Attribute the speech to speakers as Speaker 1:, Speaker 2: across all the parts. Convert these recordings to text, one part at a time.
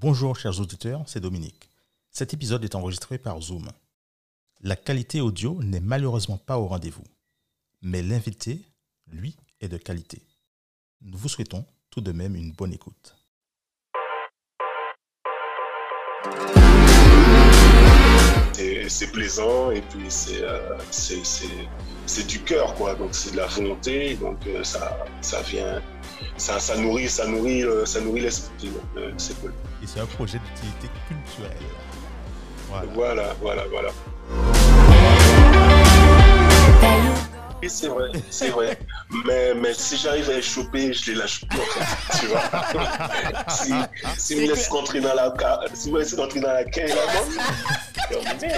Speaker 1: Bonjour chers auditeurs, c'est Dominique. Cet épisode est enregistré par Zoom. La qualité audio n'est malheureusement pas au rendez-vous, mais l'invité, lui, est de qualité. Nous vous souhaitons tout de même une bonne écoute.
Speaker 2: C'est plaisant et puis c'est euh, c'est- c'est- du cœur quoi donc c'est de la volonté donc euh, ça ça vient ça, ça nourrit ça nourrit euh, ça nourrit l'esprit c'est cool
Speaker 1: Et c'est un projet d'utilité culturelle. Voilà.
Speaker 2: voilà voilà voilà c'est vrai c'est vrai mais mais si j'arrive à les choper je les lâche plus en fait, tu vois si si me laisse rentrer dans la si me laisse rentrer dans la caille là terminé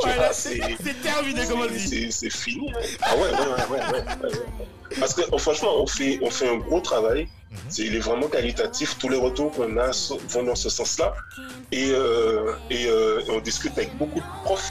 Speaker 2: tu vois, c'est
Speaker 3: terminé, comme on dit.
Speaker 2: c'est fini. hein. Ah ouais, ouais, ouais, ouais, ouais. Parce que oh, franchement, on fait, on fait un gros travail. C'est- Il est vraiment qualitatif. Tous les retours qu'on a vont dans ce sens-là. Et, euh, et euh, on discute avec beaucoup de profs.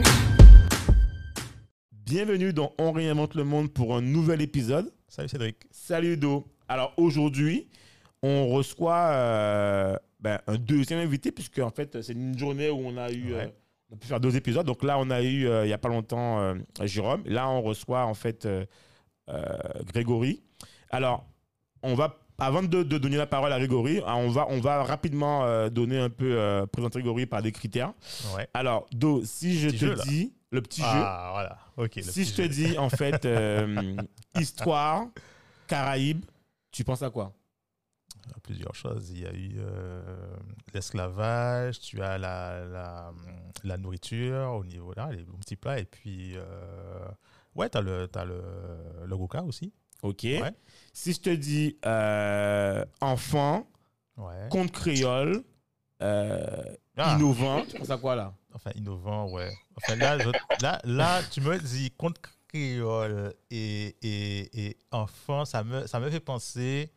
Speaker 3: Bienvenue dans On réinvente le monde pour un nouvel épisode.
Speaker 1: Salut Cédric.
Speaker 3: Salut Do. Alors aujourd'hui, on reçoit euh, ben, un deuxième invité puisque en fait c'est une journée où on a eu,
Speaker 1: Ouais.
Speaker 3: euh, on a pu faire deux épisodes. Donc là on a eu euh, il y a pas longtemps Jérôme. Là on reçoit en fait Grégory. Alors on va avant de, de donner la parole à Grégory, on va on va rapidement donner un peu présenter Grégory par des critères.
Speaker 1: Ouais.
Speaker 3: Alors Do, si je
Speaker 1: Petit
Speaker 3: te
Speaker 1: jeu,
Speaker 3: dis le petit jeu.
Speaker 1: Ah, voilà. Ok. le
Speaker 3: Si je te dis, en fait, euh, histoire, Caraïbes, tu penses à quoi?
Speaker 1: A plusieurs choses. Il y a eu euh, l'esclavage, tu as la, la, la nourriture au niveau là, les petits plats, et puis euh, ouais, tu as le, t'as le, le goka aussi.
Speaker 3: Ok.
Speaker 1: Ouais.
Speaker 3: Si je te dis enfant,
Speaker 1: Ouais.
Speaker 3: conte créole,
Speaker 1: Ah.
Speaker 3: innovant, tu penses à quoi là?
Speaker 1: Enfin, innovant, ouais. Enfin, là, là, là tu me dis conte créole et, et, et enfant, ça me, ça me fait penser,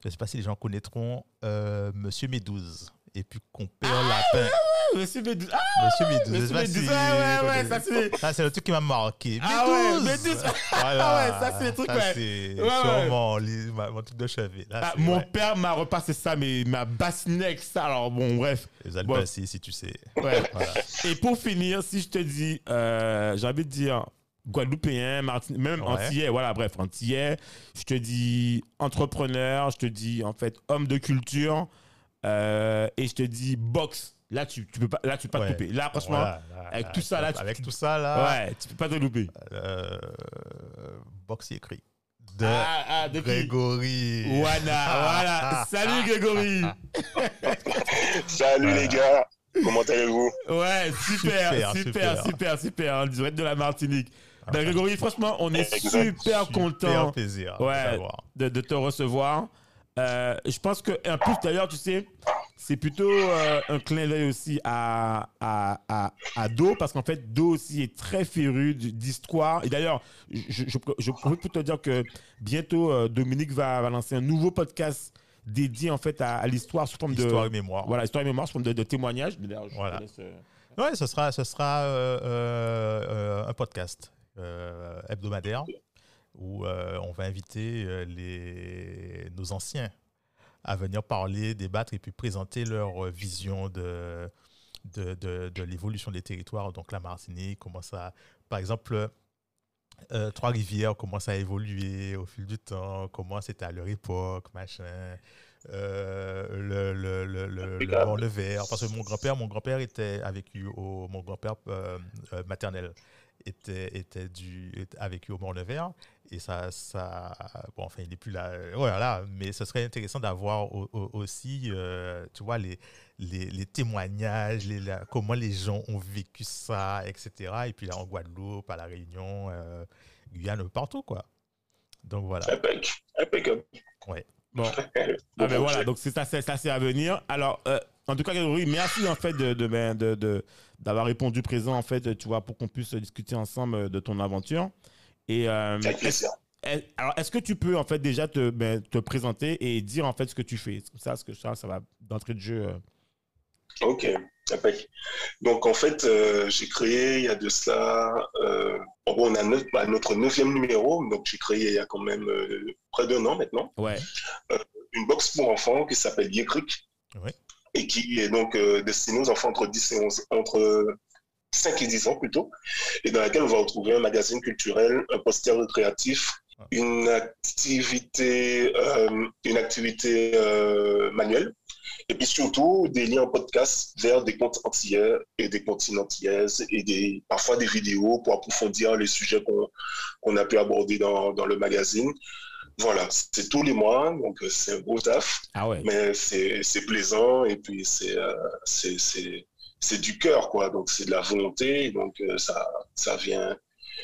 Speaker 1: je ne sais pas si les gens connaîtront, euh, Monsieur Médouze. Et puis Compère Lapin.
Speaker 3: Monsieur Médouze. Ah,
Speaker 1: Monsieur Médouze.
Speaker 3: Monsieur Médouze,
Speaker 1: si-
Speaker 3: ouais, ouais, ça, c'est-
Speaker 1: Ça, c'est le truc qui m'a marqué.
Speaker 3: Ah ouais.
Speaker 1: Voilà.
Speaker 3: Ah ouais, ça, c'est le truc,
Speaker 1: Ça,
Speaker 3: ouais.
Speaker 1: c'est
Speaker 3: Ouais, ouais.
Speaker 1: Mon, lit- ma- mon truc de chevet. Là,
Speaker 3: ah, mon
Speaker 1: ouais.
Speaker 3: père m'a repassé ça, mais m'a bassiné avec ça. Alors bon, bref.
Speaker 1: Les Alpacés, si tu sais.
Speaker 3: Ouais.
Speaker 1: Voilà.
Speaker 3: Et pour finir, si je te dis, euh, j'ai envie de dire Guadeloupéen, Martin, même
Speaker 1: Ouais.
Speaker 3: Antillais, voilà, bref, Antillais, je te dis entrepreneur, je te dis en fait homme de culture, euh, et je te dis boxe. Là, tu, tu peux pas, là, tu peux pas
Speaker 1: Ouais.
Speaker 3: te louper. Là, franchement,
Speaker 1: Voilà, là,
Speaker 3: avec
Speaker 1: là,
Speaker 3: tout ça, là, tu-
Speaker 1: Avec tout ça, là.
Speaker 3: ouais, tu peux pas te louper.
Speaker 1: euh, boxe écrit de
Speaker 3: Ah, ah, de
Speaker 1: Grégory.
Speaker 3: Voilà, voilà. Salut Grégory.
Speaker 2: Salut
Speaker 1: Voilà.
Speaker 2: les gars, comment allez-vous?
Speaker 3: Ouais, super,
Speaker 1: Super,
Speaker 3: super,
Speaker 1: super.
Speaker 3: super, super. En direct de la Martinique. Ben, Grégory, franchement, on est
Speaker 2: Exact.
Speaker 3: super
Speaker 1: Super
Speaker 3: content.
Speaker 1: plaisir
Speaker 3: Ouais. de te recevoir. Euh, je pense que, en plus d'ailleurs, tu sais, c'est plutôt euh, un clin d'œil aussi à, à, à, à Do, parce qu'en fait, Do aussi est très féru d'histoire. Et d'ailleurs, je, je, je profite pour te dire que bientôt, euh, Dominique va, va lancer un nouveau podcast dédié en fait à, à l'histoire sous forme de.
Speaker 1: Histoire et mémoire.
Speaker 3: Voilà, histoire et mémoire sous forme de, de témoignages. D'ailleurs, je
Speaker 1: Voilà.
Speaker 3: laisse,
Speaker 1: Ouais, ce sera, ce sera un podcast hebdomadaire où euh, on va inviter euh, les, nos anciens à venir parler, débattre et puis présenter leur euh, vision de, de, de, l'évolution des territoires. Donc la Martinique, comment ça, par exemple, Trois-Rivières, comment ça a évolué au fil du temps, comment c'était à leur époque, machin. Euh, le, le, le,
Speaker 2: Impeccable.
Speaker 1: Mont-le-Vert. Parce que mon grand-père, mon grand-père était a vécu au mon grand-père euh, euh, maternel était, était du, a vécu au Mont-Nevers. Et ça, ça, bon, enfin, il n'est plus là. Voilà, mais ce serait intéressant d'avoir au- au- aussi, euh, tu vois, les, les, les témoignages, les, la- comment les gens ont vécu ça, etc. Et puis là, en Guadeloupe, à La Réunion, euh, Guyane, partout, quoi. Donc voilà.
Speaker 2: Impec, impeccable.
Speaker 3: Bon,
Speaker 2: Bon
Speaker 3: Ah ben voilà, donc c'est ça, c'est à venir. Alors, euh, en tout cas, Grégory, merci en fait de, de, ben, de- de- d'avoir répondu présent en fait, tu vois, pour qu'on puisse discuter ensemble de ton aventure. Et euh,
Speaker 2: Avec plaisir.
Speaker 3: est- alors, est-ce que tu peux en fait déjà te, ben, te présenter et dire en fait ce que tu fais? Comme ça, ce que ça, ça va d'entrée de jeu. euh.
Speaker 2: Ok. Donc en fait, euh, j'ai créé il y a de cela, euh, on a notre, bah, notre neuvième numéro, donc j'ai créé il y a quand même euh, près d'un an maintenant,
Speaker 3: Ouais.
Speaker 2: une box pour enfants qui s'appelle Yécric
Speaker 1: Ouais.
Speaker 2: et qui est donc euh, destinée aux enfants entre 10 et 11, entre 5 et 10 ans plutôt, et dans laquelle on va retrouver un magazine culturel, un poster recréatif, une activité, euh, une activité euh, manuelle, et puis surtout des liens en podcast vers des comptes antillais et des comptines antillaises et des, parfois des vidéos pour approfondir les sujets qu'on a pu aborder dans, dans le magazine. Voilà, c'est tous les mois, donc euh, c'est un gros taf,
Speaker 3: Ah ouais.
Speaker 2: mais c'est plaisant et puis c'est euh, c'est- du cœur, quoi. Donc c'est de la volonté, donc euh, ça, ça vient,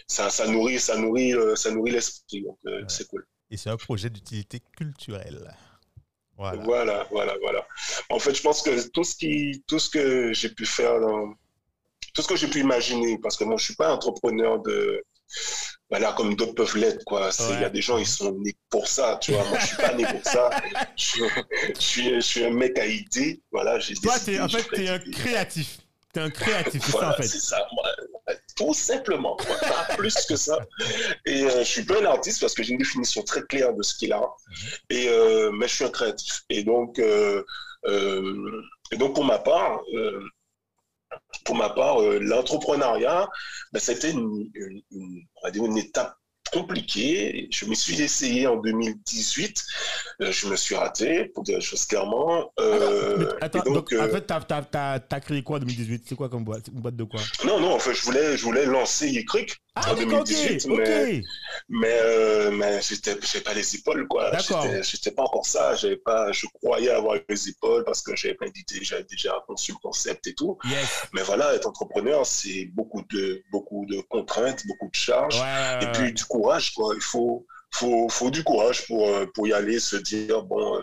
Speaker 2: ça, ça nourrit, ça nourrit, euh, ça nourrit l'esprit, donc
Speaker 1: Ouais.
Speaker 2: c'est cool.
Speaker 1: Et c'est un projet d'utilité culturelle. Voilà.
Speaker 2: Voilà, voilà, voilà. En fait, je pense que tout ce qui, tout ce que j'ai pu faire dans, tout ce que j'ai pu imaginer, parce que moi, je suis pas entrepreneur de, voilà, comme d'autres peuvent l'être, quoi. Il y a des gens, ils sont nés pour ça, tu vois. Moi, je suis pas né pour ça. Je, suis- je suis, je suis un mec à idée, voilà. J'ai
Speaker 3: Toi,
Speaker 2: décidé,
Speaker 3: en fait,
Speaker 2: ferai
Speaker 3: t'es un créatif. T'es un créatif, c'est
Speaker 2: Voilà,
Speaker 3: ça en fait.
Speaker 2: c'est ça. Moi, tout simplement, pas plus que ça. Et euh, je suis pas un artiste parce que j'ai une définition très claire de ce qu'il a. Et euh, mais je suis un créatif. Et donc, euh, et donc pour ma part, euh, pour ma part, euh, l'entrepreneuriat, ben, c'était une étape compliquée. Je me suis essayé en 2018. Euh, je me suis raté, pour dire les choses clairement. Euh,
Speaker 3: Mais attends, donc, en
Speaker 2: euh,
Speaker 3: fait, t'as, t'as, t'as, t'as créé quoi en 2018 C'est quoi comme boîte? Une boîte de quoi?
Speaker 2: Non, non, en fait, je voulais, je voulais lancer Yécric
Speaker 3: Ah,
Speaker 2: en
Speaker 3: d'accord, ok,
Speaker 2: 2018,
Speaker 3: ok.
Speaker 2: mais, mais, euh, mais j'étais, j'avais pas les épaules, quoi.
Speaker 3: D'accord.
Speaker 2: J'étais, j'étais pas encore ça. J'avais pas, je croyais avoir les épaules parce que j'avais plein d'idées, j'avais déjà conçu le concept et tout.
Speaker 3: Yes.
Speaker 2: Mais voilà, être entrepreneur, c'est beaucoup de, beaucoup de contraintes, beaucoup de charges.
Speaker 3: Ouais,
Speaker 2: Et puis du courage, quoi. Il faut, faut, faut du courage pour, euh, pour y aller, se dire, bon, euh,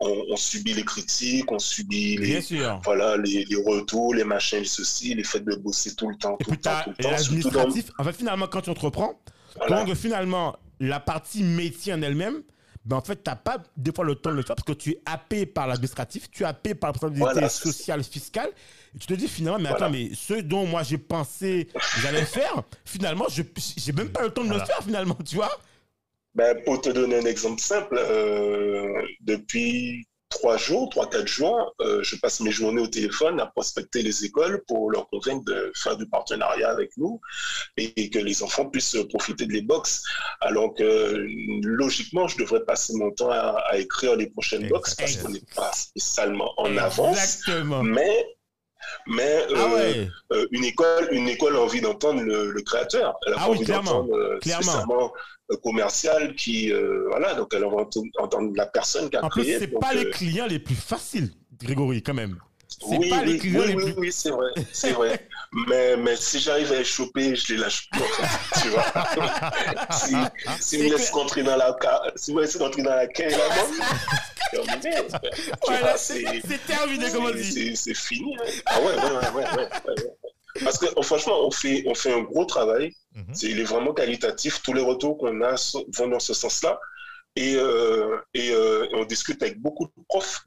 Speaker 2: on, on subit les critiques, on subit les, voilà, les, les retours, les machins, les ceci, les faits de bosser tout le temps,
Speaker 3: Et
Speaker 2: tout le temps, tout le temps. surtout dans-
Speaker 3: l'administratif. En fait, finalement, quand tu entreprends,
Speaker 2: voilà.
Speaker 3: donc finalement, la partie métier en elle-même, ben en fait, t'as pas des fois le temps de le faire parce que tu es happé par l'administratif, tu es happé par la responsabilité
Speaker 2: Voilà,
Speaker 3: sociale, fiscale. Et tu te dis finalement, mais
Speaker 2: Voilà.
Speaker 3: attends, mais ce dont moi j'ai pensé que j'allais faire, finalement, je j'ai même pas le temps de
Speaker 1: Voilà.
Speaker 3: le faire finalement, tu vois.
Speaker 2: Ben, pour te donner un exemple simple, euh, depuis trois jours, trois, quatre jours, euh, je passe mes journées au téléphone à prospecter les écoles pour leur convaincre de faire du partenariat avec nous et, que les enfants puissent profiter de les box. Alors que logiquement, je devrais passer mon temps à, à écrire les prochaines box parce qu'on n'est pas spécialement en avance.
Speaker 3: Exactement.
Speaker 2: Mais, mais
Speaker 3: Ah
Speaker 2: euh,
Speaker 3: ouais.
Speaker 2: euh, une école, une école a envie d'entendre le, le créateur. Elle a
Speaker 3: Ah
Speaker 2: pas
Speaker 3: oui,
Speaker 2: envie d'entendre euh,
Speaker 3: clairement.
Speaker 2: commercial qui, euh, voilà, donc elle a envie d'entendre- entendre la personne qui a
Speaker 3: En plus,
Speaker 2: créé.
Speaker 3: c'est pas
Speaker 2: euh,
Speaker 3: les clients les plus faciles, Grégory, quand même. C'est
Speaker 2: oui,
Speaker 3: pas les clients
Speaker 2: oui,
Speaker 3: les plus.
Speaker 2: oui, c'est vrai, c'est vrai. mais, mais si j'arrive à les choper, je les lâche plus, tu vois. si si me laissez rentrer dans la si me rentrer dans la là-bas, terminé.
Speaker 3: Voilà, c'est terminé, comme on
Speaker 2: c'est-
Speaker 3: dit.
Speaker 2: c'est- C'est fini. hein. Ah ouais, ouais, ouais, ouais, ouais, ouais, ouais. Parce que oh, franchement, on fait, on fait un gros travail.
Speaker 1: Mhm.
Speaker 2: C'est- Il est vraiment qualitatif. Tous les retours qu'on a vont dans ce sens-là. Et, euh, et euh, on discute avec beaucoup de profs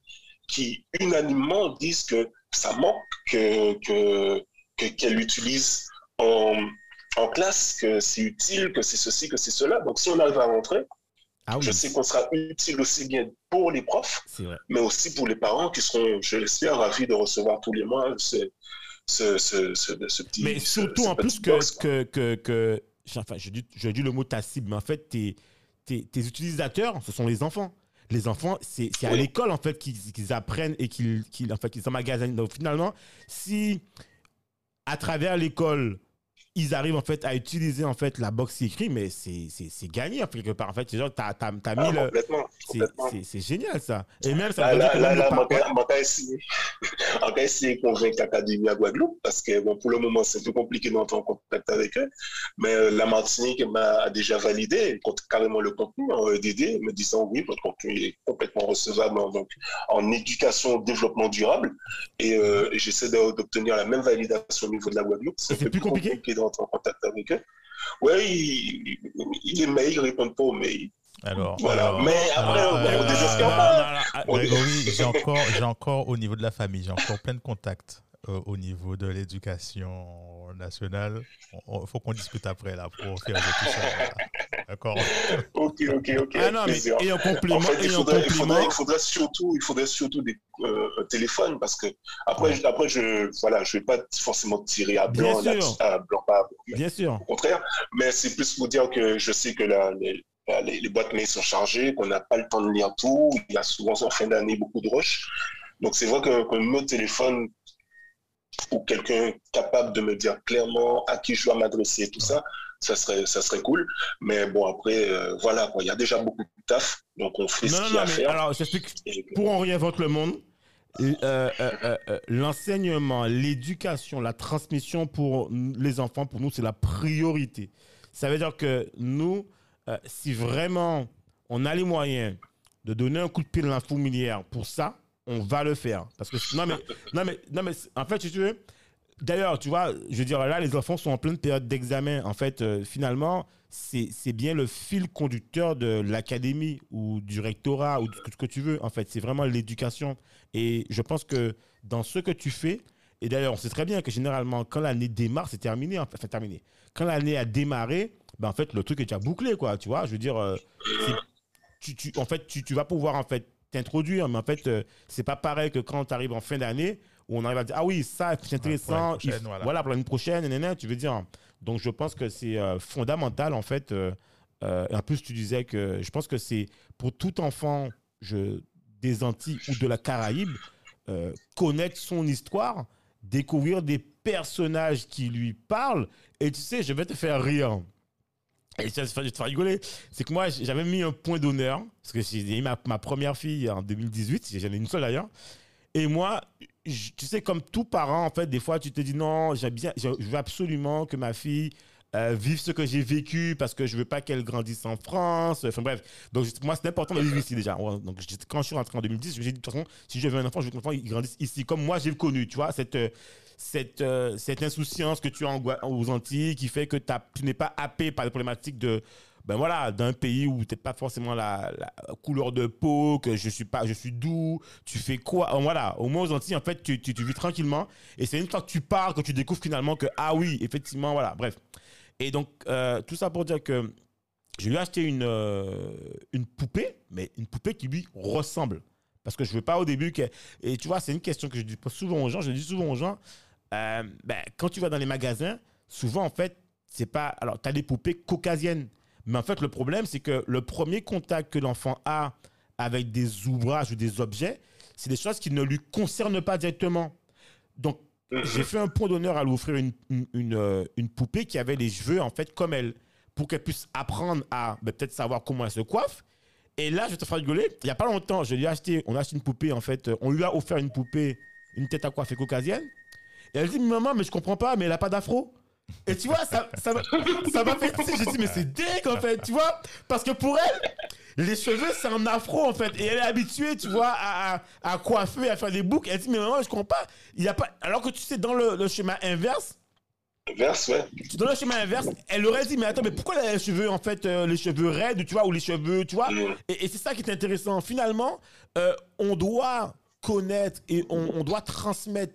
Speaker 2: qui unanimement disent que ça manque, que, que, que- qu'elle utilise en, en classe, que c'est utile, que c'est ceci, que c'est cela. Donc si on arrive à rentrer,
Speaker 3: Ah oui,
Speaker 2: je sais qu'on sera utile aussi bien pour les profs, mais aussi pour les parents qui seront, je l'espère, ravis de recevoir tous les mois ce, ce, ce, ce, ce petit.
Speaker 3: Mais surtout en plus que,
Speaker 2: box,
Speaker 3: que, que, que- enfin, je dis, je dis le mot ta cible, mais en fait, tes, tes, tes utilisateurs, ce sont les enfants. Les enfants, c'est à
Speaker 2: Oui.
Speaker 3: l'école en fait qu'ils apprennent et qu'ils qu'ils en fait, qu'ils emmagasinent. Donc finalement, si à travers l'école, ils arrivent en fait à utiliser en fait la box qui écrit, mais c'est gagné en fait, quelque part. En fait, c'est genre, t'as t'as- t'as
Speaker 2: Ah,
Speaker 3: mis le. C'est- génial ça. Et même ça
Speaker 2: Là, là, là, on va- essayer, de convaincre l'Académie à Guadeloupe parce que bon, pour le moment, c'est un peu compliqué d'entrer en contact avec eux. Mais euh, la Martinique m'a déjà validé compte- carrément le contenu en EDD, me disant oui, votre contenu est complètement recevable en, donc, en éducation, développement durable. Et, euh, j'essaie d'obtenir la même validation au niveau de la Guadeloupe.
Speaker 3: C'est
Speaker 2: peu
Speaker 3: plus compliqué?
Speaker 2: d'entrer en contact avec eux. Ouais, il, il est mail, ils répondent pas aux mails.
Speaker 1: Alors,
Speaker 2: Voilà.
Speaker 1: alors,
Speaker 2: Mais après,
Speaker 1: alors,
Speaker 2: on
Speaker 1: euh,
Speaker 2: désespère
Speaker 3: non,
Speaker 2: pas.
Speaker 3: non, non,
Speaker 2: On-
Speaker 1: Grégory, j'ai encore, j'ai encore au niveau de la famille, j'ai encore plein de contacts euh, au niveau de l'éducation nationale. Il faut qu'on discute après là pour faire de tout ça. D'accord?
Speaker 2: Ok, ok, ok.
Speaker 3: Ah non, mais et en complément,
Speaker 2: En fait, il faudrait, il
Speaker 3: complément.
Speaker 2: faudrait, il faudrait surtout, il faudrait surtout des euh, un téléphone parce que après, je- après je, voilà, je vais pas forcément tirer à
Speaker 3: Bien
Speaker 2: blanc,
Speaker 3: sûr.
Speaker 2: à blanc, pas à blanc, mais
Speaker 3: Bien sûr.
Speaker 2: au contraire. Mais c'est plus pour dire que je sais que là, les, là, les, les boîtes mail sont chargées, qu'on n'a pas le temps de lire tout. Il y a souvent en fin d'année beaucoup de rush. Donc c'est vrai que, que nos téléphones ou quelqu'un capable de me dire clairement à qui je dois m'adresser, tout ça, ça serait, ça serait cool. Mais bon, après, euh, voilà, quoi. il y a déjà beaucoup de taf, donc on fait
Speaker 3: Non,
Speaker 2: ce qu'il y a à faire.
Speaker 3: alors, j'explique. Pour on réinvente le monde, euh, euh, l'enseignement, l'éducation, la transmission pour les enfants, pour nous, c'est la priorité. Ça veut dire que nous, euh, si vraiment on a les moyens de donner un coup de pied dans la fourmilière pour ça, on va le faire. Parce que non mais non mais non mais en fait si tu veux, d'ailleurs tu vois, je veux dire là les enfants sont en pleine période d'examen. En fait euh, finalement c'est bien le fil conducteur de l'académie ou du rectorat ou de ce que tu veux. En fait c'est vraiment l'éducation. Et je pense que dans ce que tu fais et d'ailleurs on sait très bien que généralement quand l'année démarre c'est terminé enfin, terminé. Quand l'année a démarré ben en fait le truc est déjà bouclé quoi. Tu vois je veux dire euh, tu, tu- en fait, tu, tu vas pouvoir en fait t'introduire, mais en fait, euh, c'est pas pareil que quand tu arrives en fin d'année où on arrive à dire ah oui ça c'est intéressant,
Speaker 1: prochaine,
Speaker 3: il-
Speaker 1: voilà.
Speaker 3: voilà pour l'année prochaine, nanana, tu veux dire. Donc je pense que c'est euh, fondamental en fait. euh, en plus tu disais que je pense que c'est pour tout enfant je, des Antilles ou de la Caraïbe connaître son histoire, découvrir des personnages qui lui parlent. Et tu sais, je vais te faire rire. Et je vais te faire rigoler. C'est que moi, j'avais mis un point d'honneur, parce que j'ai eu ma, ma première fille en 2018, j'en ai une seule d'ailleurs. Et moi, tu sais, comme tout parent, en fait, des fois, tu te dis non, bien, je veux absolument que ma fille euh, vive ce que j'ai vécu parce que je veux pas qu'elle grandisse en France. Enfin bref, donc je- moi, c'est important de vivre ici déjà. Donc je- quand je suis rentré en 2010, j'ai dit de toute façon, si je veux un enfant, je veux que l'enfant il grandisse ici, comme moi j'ai connu, tu vois, cette euh, cette, euh, cette insouciance que tu as aux Antilles qui fait que tu n'es pas happé par les problématiques de ben voilà d'un pays où t'es pas forcément la, couleur de peau que je suis pas je suis doux. Tu fais quoi? Voilà. Au moins aux Antilles en fait tu, tu vis tranquillement. Et c'est une fois que tu pars que tu découvres finalement que ah oui effectivement voilà. Bref et donc euh, tout ça pour dire que je lui ai acheté une euh, une poupée mais une poupée qui lui ressemble parce que je veux pas au début que et tu vois c'est une question que je dis souvent aux gens je dis souvent aux gens euh, ben, quand tu vas dans les magasins, souvent, en fait, c'est pas. Alors, tu as des poupées caucasiennes. Mais en fait, le problème, c'est que le premier contact que l'enfant a avec des ouvrages ou des objets, c'est des choses qui ne lui concernent pas directement. Donc, j'ai fait un point d'honneur à lui offrir une, une, euh, une poupée qui avait les cheveux, en fait, comme elle, pour qu'elle puisse apprendre à ben, peut-être savoir comment elle se coiffe. Et là, je te faire rigoler. Il n'y a pas longtemps, je lui ai acheté, on a acheté une poupée, en fait, on lui a offert une poupée, une tête à coiffer caucasienne. Et elle dit, maman, mais je comprends pas, mais elle a pas d'afro. Et tu vois, ça ça m'a fait. J'ai dit, mais c'est dingue, en fait, tu vois. Parce que pour elle, les cheveux, c'est un afro, en fait. Et elle est habituée, tu vois, à, à, à coiffer, à faire des boucles. Elle dit, mais maman, je comprends pas. Il y a pas... Alors que tu sais, dans le, le schéma inverse,
Speaker 2: Verse, ouais.
Speaker 3: dans le schéma inverse, elle aurait dit, mais attends, mais pourquoi les cheveux, en fait, euh, les cheveux raides, tu vois, ou les cheveux, tu vois?
Speaker 2: Mm.
Speaker 3: Et, et c'est ça qui est intéressant. Finalement, euh, on doit connaître et on, on doit transmettre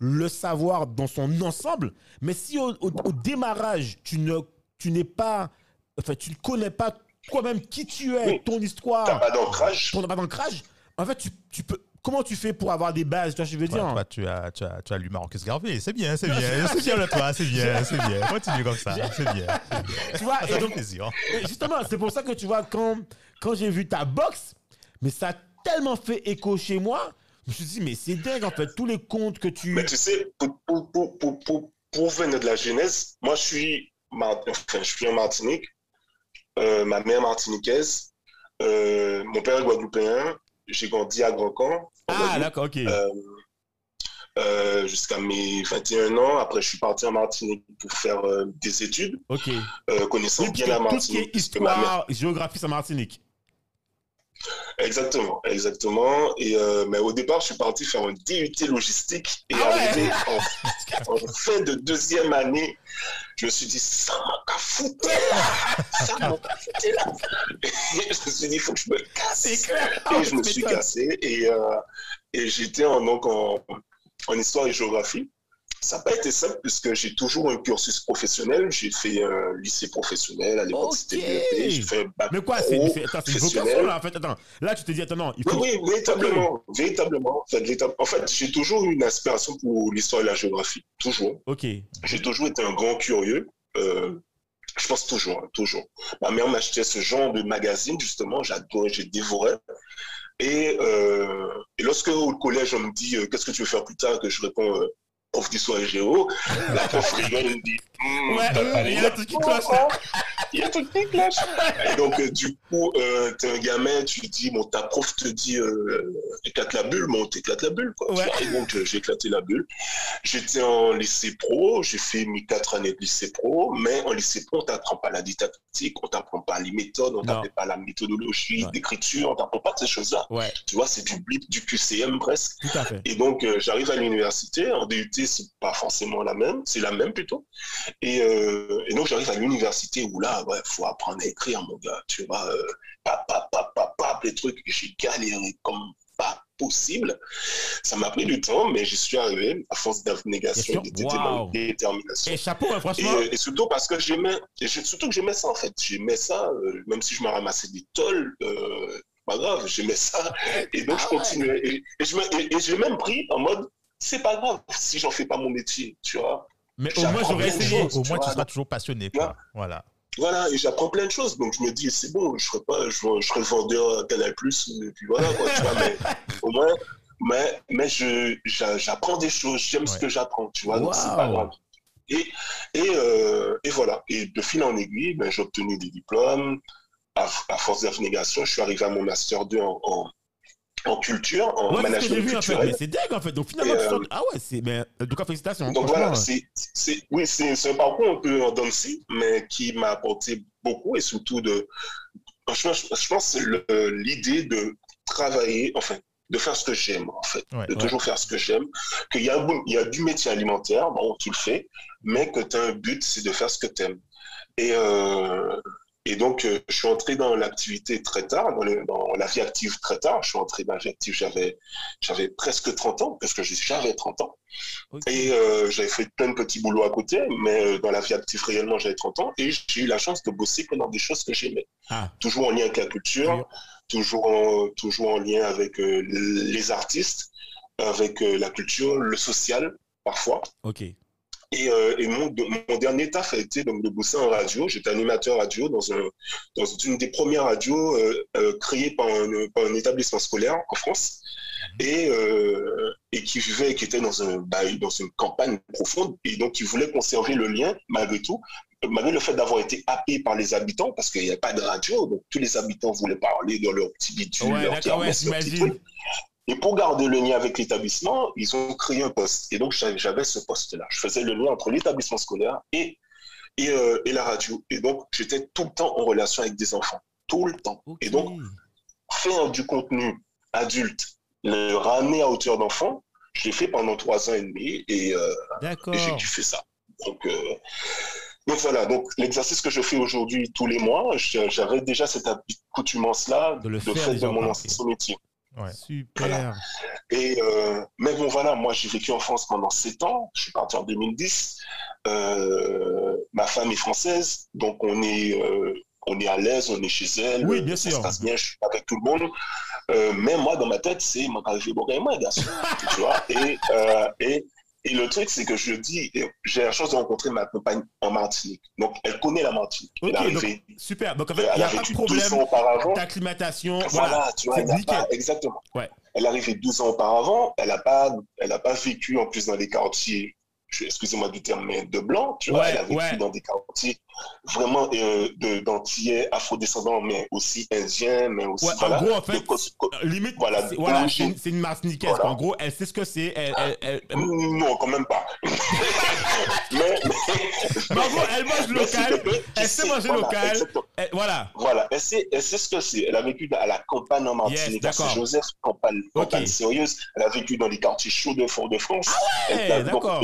Speaker 3: le savoir dans son ensemble. Mais si au, au- au démarrage, tu ne, tu n'es pas, enfin, tu ne connais pas toi-même qui tu es,
Speaker 2: Oui.
Speaker 3: ton
Speaker 2: T'as
Speaker 3: histoire,
Speaker 2: pas d'ancrage.
Speaker 3: ton pas d'ancrage, en fait, tu, tu peux. Comment tu fais pour avoir des bases, tu vois, ce que je veux dire
Speaker 1: toi, tu as, tu as, tu as lu Marcus Garvey. C'est bien, c'est bien. C'est bien le toi, c'est bien, c'est bien. Continue comme ça. C'est bien.
Speaker 3: Tu vois,
Speaker 1: Ça
Speaker 3: et
Speaker 1: fait plaisir.
Speaker 3: Et justement, c'est pour ça que tu vois, quand, quand j'ai vu ta box, mais ça a tellement fait écho chez moi, je me suis dit, mais c'est dingue en fait, tous les comptes que tu.
Speaker 2: Mais tu sais, pour, pour, pour, pour, pour, venir de la genèse, moi, je suis, mar- enfin, je suis en Martinique. Euh, ma mère martiniquaise. Euh, mon père est guadeloupéen. J'ai grandi à Grand Camp.
Speaker 3: Ah, d'accord, ok.
Speaker 2: Euh, jusqu'à mes 21 ans. Après, je suis parti en Martinique pour faire euh, des études,
Speaker 3: ok.
Speaker 2: euh, connaissant bien la
Speaker 3: que tout ce qui est
Speaker 2: Martinique. que ma mère-
Speaker 3: histoire, géographie, c'est en Martinique.
Speaker 2: Exactement, exactement. Et euh, mais au départ, je suis parti faire un DUT logistique et
Speaker 3: Ah ouais
Speaker 2: arrivé en, en fin de deuxième année, je me suis dit ça m'a qu'à foutre là, ça m'a qu'à foutre là. Et je me suis dit il faut que je me casse. Et je me suis cassé et euh, et j'étais en donc en, en histoire et géographie. Ça n'a pas été simple puisque j'ai toujours un cursus professionnel. J'ai fait un lycée professionnel à l'époque,
Speaker 3: Ok.
Speaker 2: c'était l'UEP. J'ai fait un bac
Speaker 3: Mais quoi, c'est une vocation là, en fait. Attends, là, tu te dis, attends, non, il
Speaker 2: Oui,
Speaker 3: faut.
Speaker 2: oui, véritablement, véritablement. En fait, véritable- en fait, j'ai toujours eu une aspiration pour l'histoire et la géographie, toujours.
Speaker 3: Ok.
Speaker 2: J'ai toujours été un grand curieux. euh, je pense toujours, hein, toujours. Ma mère m'achetait ce genre de magazine, justement, j'adorais, j'ai dévoré. Et, euh, et lorsque au collège, on me dit euh, qu'est-ce que tu veux faire plus tard, que je réponds euh, prof d'histoire géo, la prof rigole dit
Speaker 3: Ouais, euh, il y a truc qui cloche.
Speaker 2: Il y a truc qui cloche. Et donc, euh, du coup, euh, t'es un gamin, tu te dis, bon, ta prof te dit, euh, éclate la bulle, bon, t'éclates la bulle, quoi.
Speaker 3: Ouais.
Speaker 2: Et donc, euh, j'ai éclaté la bulle. J'étais en lycée pro, j'ai fait mes quatre années de lycée pro, mais en lycée pro, on t'apprend pas la didactique, on t'apprend pas les méthodes, on t'apprend pas la méthodologie
Speaker 3: Ouais.
Speaker 2: d'écriture, on t'apprend pas ces choses-là.
Speaker 3: Ouais,
Speaker 2: Tu vois, c'est du blip, du QCM presque.
Speaker 3: tout à fait.
Speaker 2: Et donc, euh, j'arrive à l'université. En DUT, c'est pas forcément la même, c'est la même plutôt. Et, euh, et donc, j'arrive à l'université où là, ouais, faut apprendre à écrire, mon gars. Tu vois, euh, pap, pap, pap, pap, pap, les trucs. J'ai galéré comme pas possible. Ça m'a pris du temps, mais j'y suis arrivé à force d'abnégation, de
Speaker 3: Wow.
Speaker 2: détermination.
Speaker 3: Et chapeau, hein,
Speaker 2: Et,
Speaker 3: franchement.
Speaker 2: euh, et surtout parce que j'aimais, surtout que j'aimais ça en fait. J'aimais ça, euh, même si je me ramassais des tolls, euh, pas grave, j'aimais ça. Et donc je
Speaker 3: Ah ouais.
Speaker 2: continuais. Et, et je me- et- et j'ai même pris en mode, c'est pas grave si j'en fais pas mon métier, tu vois.
Speaker 3: Mais au moins, j'aurais essayé.
Speaker 2: choses.
Speaker 1: Au
Speaker 2: tu
Speaker 1: moins, tu
Speaker 2: vois,
Speaker 1: seras toujours passionné. Quoi. Voilà.
Speaker 2: Voilà, et j'apprends plein de choses. Donc je me dis, c'est bon, je serai pas, je, je serai vendeur à Canal Plus, et puis voilà, quoi, tu vois, mais au moins, mais, mais je, j'apprends des choses, j'aime ce que j'apprends, tu vois, donc c'est pas grave. Et, et, euh, et voilà, et de fil en aiguille, ben, j'ai obtenu des diplômes. À, à force d'abnégation, je suis arrivé à mon master 2 en, en, en culture, en
Speaker 3: Ouais,
Speaker 2: management
Speaker 3: vu en fait.
Speaker 2: culturel.
Speaker 3: C'est dingue en fait. Donc finalement, tu
Speaker 2: euh,
Speaker 3: Ah ouais, c'est. Mais en tout cas, félicitations.
Speaker 2: Donc voilà, c'est, c'est, oui, c'est, c'est un parcours un peu en mais qui m'a apporté beaucoup et surtout de. Franchement, je, je pense que c'est le- l'idée de travailler, enfin, de faire ce que j'aime, en fait.
Speaker 1: Ouais.
Speaker 2: de toujours faire ce que j'aime. Qu'il y a, il y a du métier alimentaire, bon, tu le fais, mais que tu as un but, c'est de faire ce que tu aimes. Et, euh, et donc, euh, je suis entré dans l'activité très tard, dans, le- dans la vie active très tard. Je suis entré dans la vie active, j'avais, j'avais presque 30 ans, parce que j'avais 30 ans. Et euh, j'avais fait plein de petits boulots à côté, mais euh, dans la vie active réellement, j'avais 30 ans. Et j'ai eu la chance de bosser dans des choses que j'aimais.
Speaker 3: Ah.
Speaker 2: Toujours en lien avec la culture, toujours en, toujours en lien avec euh, les artistes, avec la culture, le social, parfois.
Speaker 3: Ok.
Speaker 2: Et, euh, et mon, mon dernier taf a été donc de bosser en radio. J'étais animateur radio dans, un, dans une des premières radios euh, euh, créées par un, par un établissement scolaire en France et, euh, et qui vivait, qui était dans, un, bah, dans une campagne profonde et donc qui voulait conserver le lien malgré tout, malgré le fait d'avoir été happé par les habitants parce qu'il n'y a pas de radio, donc tous les habitants voulaient parler dans leur petit bidule,
Speaker 3: Ouais, d'accord, ouais, j'imagine.
Speaker 2: Et pour garder le lien avec l'établissement, ils ont créé un poste. Et donc, j'avais ce poste-là. Je faisais le lien entre l'établissement scolaire et, et, euh, et la radio. Et donc, j'étais tout le temps en relation avec des enfants. Tout le temps. Et donc, faire du contenu adulte, le ramener à hauteur d'enfant, je l'ai fait pendant trois ans et demi et, euh, et j'ai kiffé ça. Donc, euh, donc voilà, donc l'exercice que je fais aujourd'hui tous les mois, j'avais déjà cette accoutumance-là
Speaker 3: De le faire
Speaker 2: fait de mon ancien métier.
Speaker 1: Ouais.
Speaker 3: Super.
Speaker 2: Et euh, mais bon voilà, moi j'ai vécu en France pendant sept ans. Je suis parti en 2010. Euh, ma femme est française, donc on est euh, on est à l'aise, on est chez elle.
Speaker 3: Oui, bien
Speaker 2: ça
Speaker 3: sûr.
Speaker 2: se passe bien, je suis avec tout le monde. Euh, mais moi dans ma tête c'est mon arrivé bon moi garçon, tu vois. Et euh, et et le truc, c'est que je dis, j'ai la chance de rencontrer ma compagne en Martinique. Donc, elle connaît la Martinique.
Speaker 3: Ok,
Speaker 2: elle
Speaker 3: donc, Super. Donc en fait, il n'y
Speaker 2: a
Speaker 3: pas de
Speaker 2: vécu
Speaker 3: problème
Speaker 2: 12 ans auparavant.
Speaker 3: d'acclimatation.
Speaker 2: Voilà,
Speaker 3: Voilà.
Speaker 2: tu vois, pas, exactement.
Speaker 3: Ouais.
Speaker 2: Elle est arrivée 12 ans auparavant, elle n'a pas, elle a pas vécu en plus dans des quartiers excusez-moi du terme, mais de blanc, tu vois.
Speaker 3: Ouais,
Speaker 2: Elle a vécu
Speaker 3: ouais.
Speaker 2: dans des quartiers vraiment euh, d'antillais afrodescendants, mais aussi indiens, mais aussi.
Speaker 3: Ouais,
Speaker 2: voilà,
Speaker 3: en gros, en fait, limite,
Speaker 2: Voilà,
Speaker 3: c'est- voilà, une, une Martiniquaise.
Speaker 2: Voilà.
Speaker 3: En gros, elle sait ce que c'est. Elle, elle, elle- elle-
Speaker 2: Non, quand même pas. mais,
Speaker 3: Mais en gros, elle mange local. Elle sait manger
Speaker 2: voilà,
Speaker 3: local. voilà.
Speaker 2: Voilà, elle sait, elle sait ce que c'est. Elle a vécu à la campagne en Martinique, à
Speaker 3: d'accord.
Speaker 2: Saint-Joseph, campagne, campagne sérieuse. Elle a vécu dans les quartiers chauds de Fort-de-France.
Speaker 3: ouais,
Speaker 2: Elle a- donc-
Speaker 3: d'accord.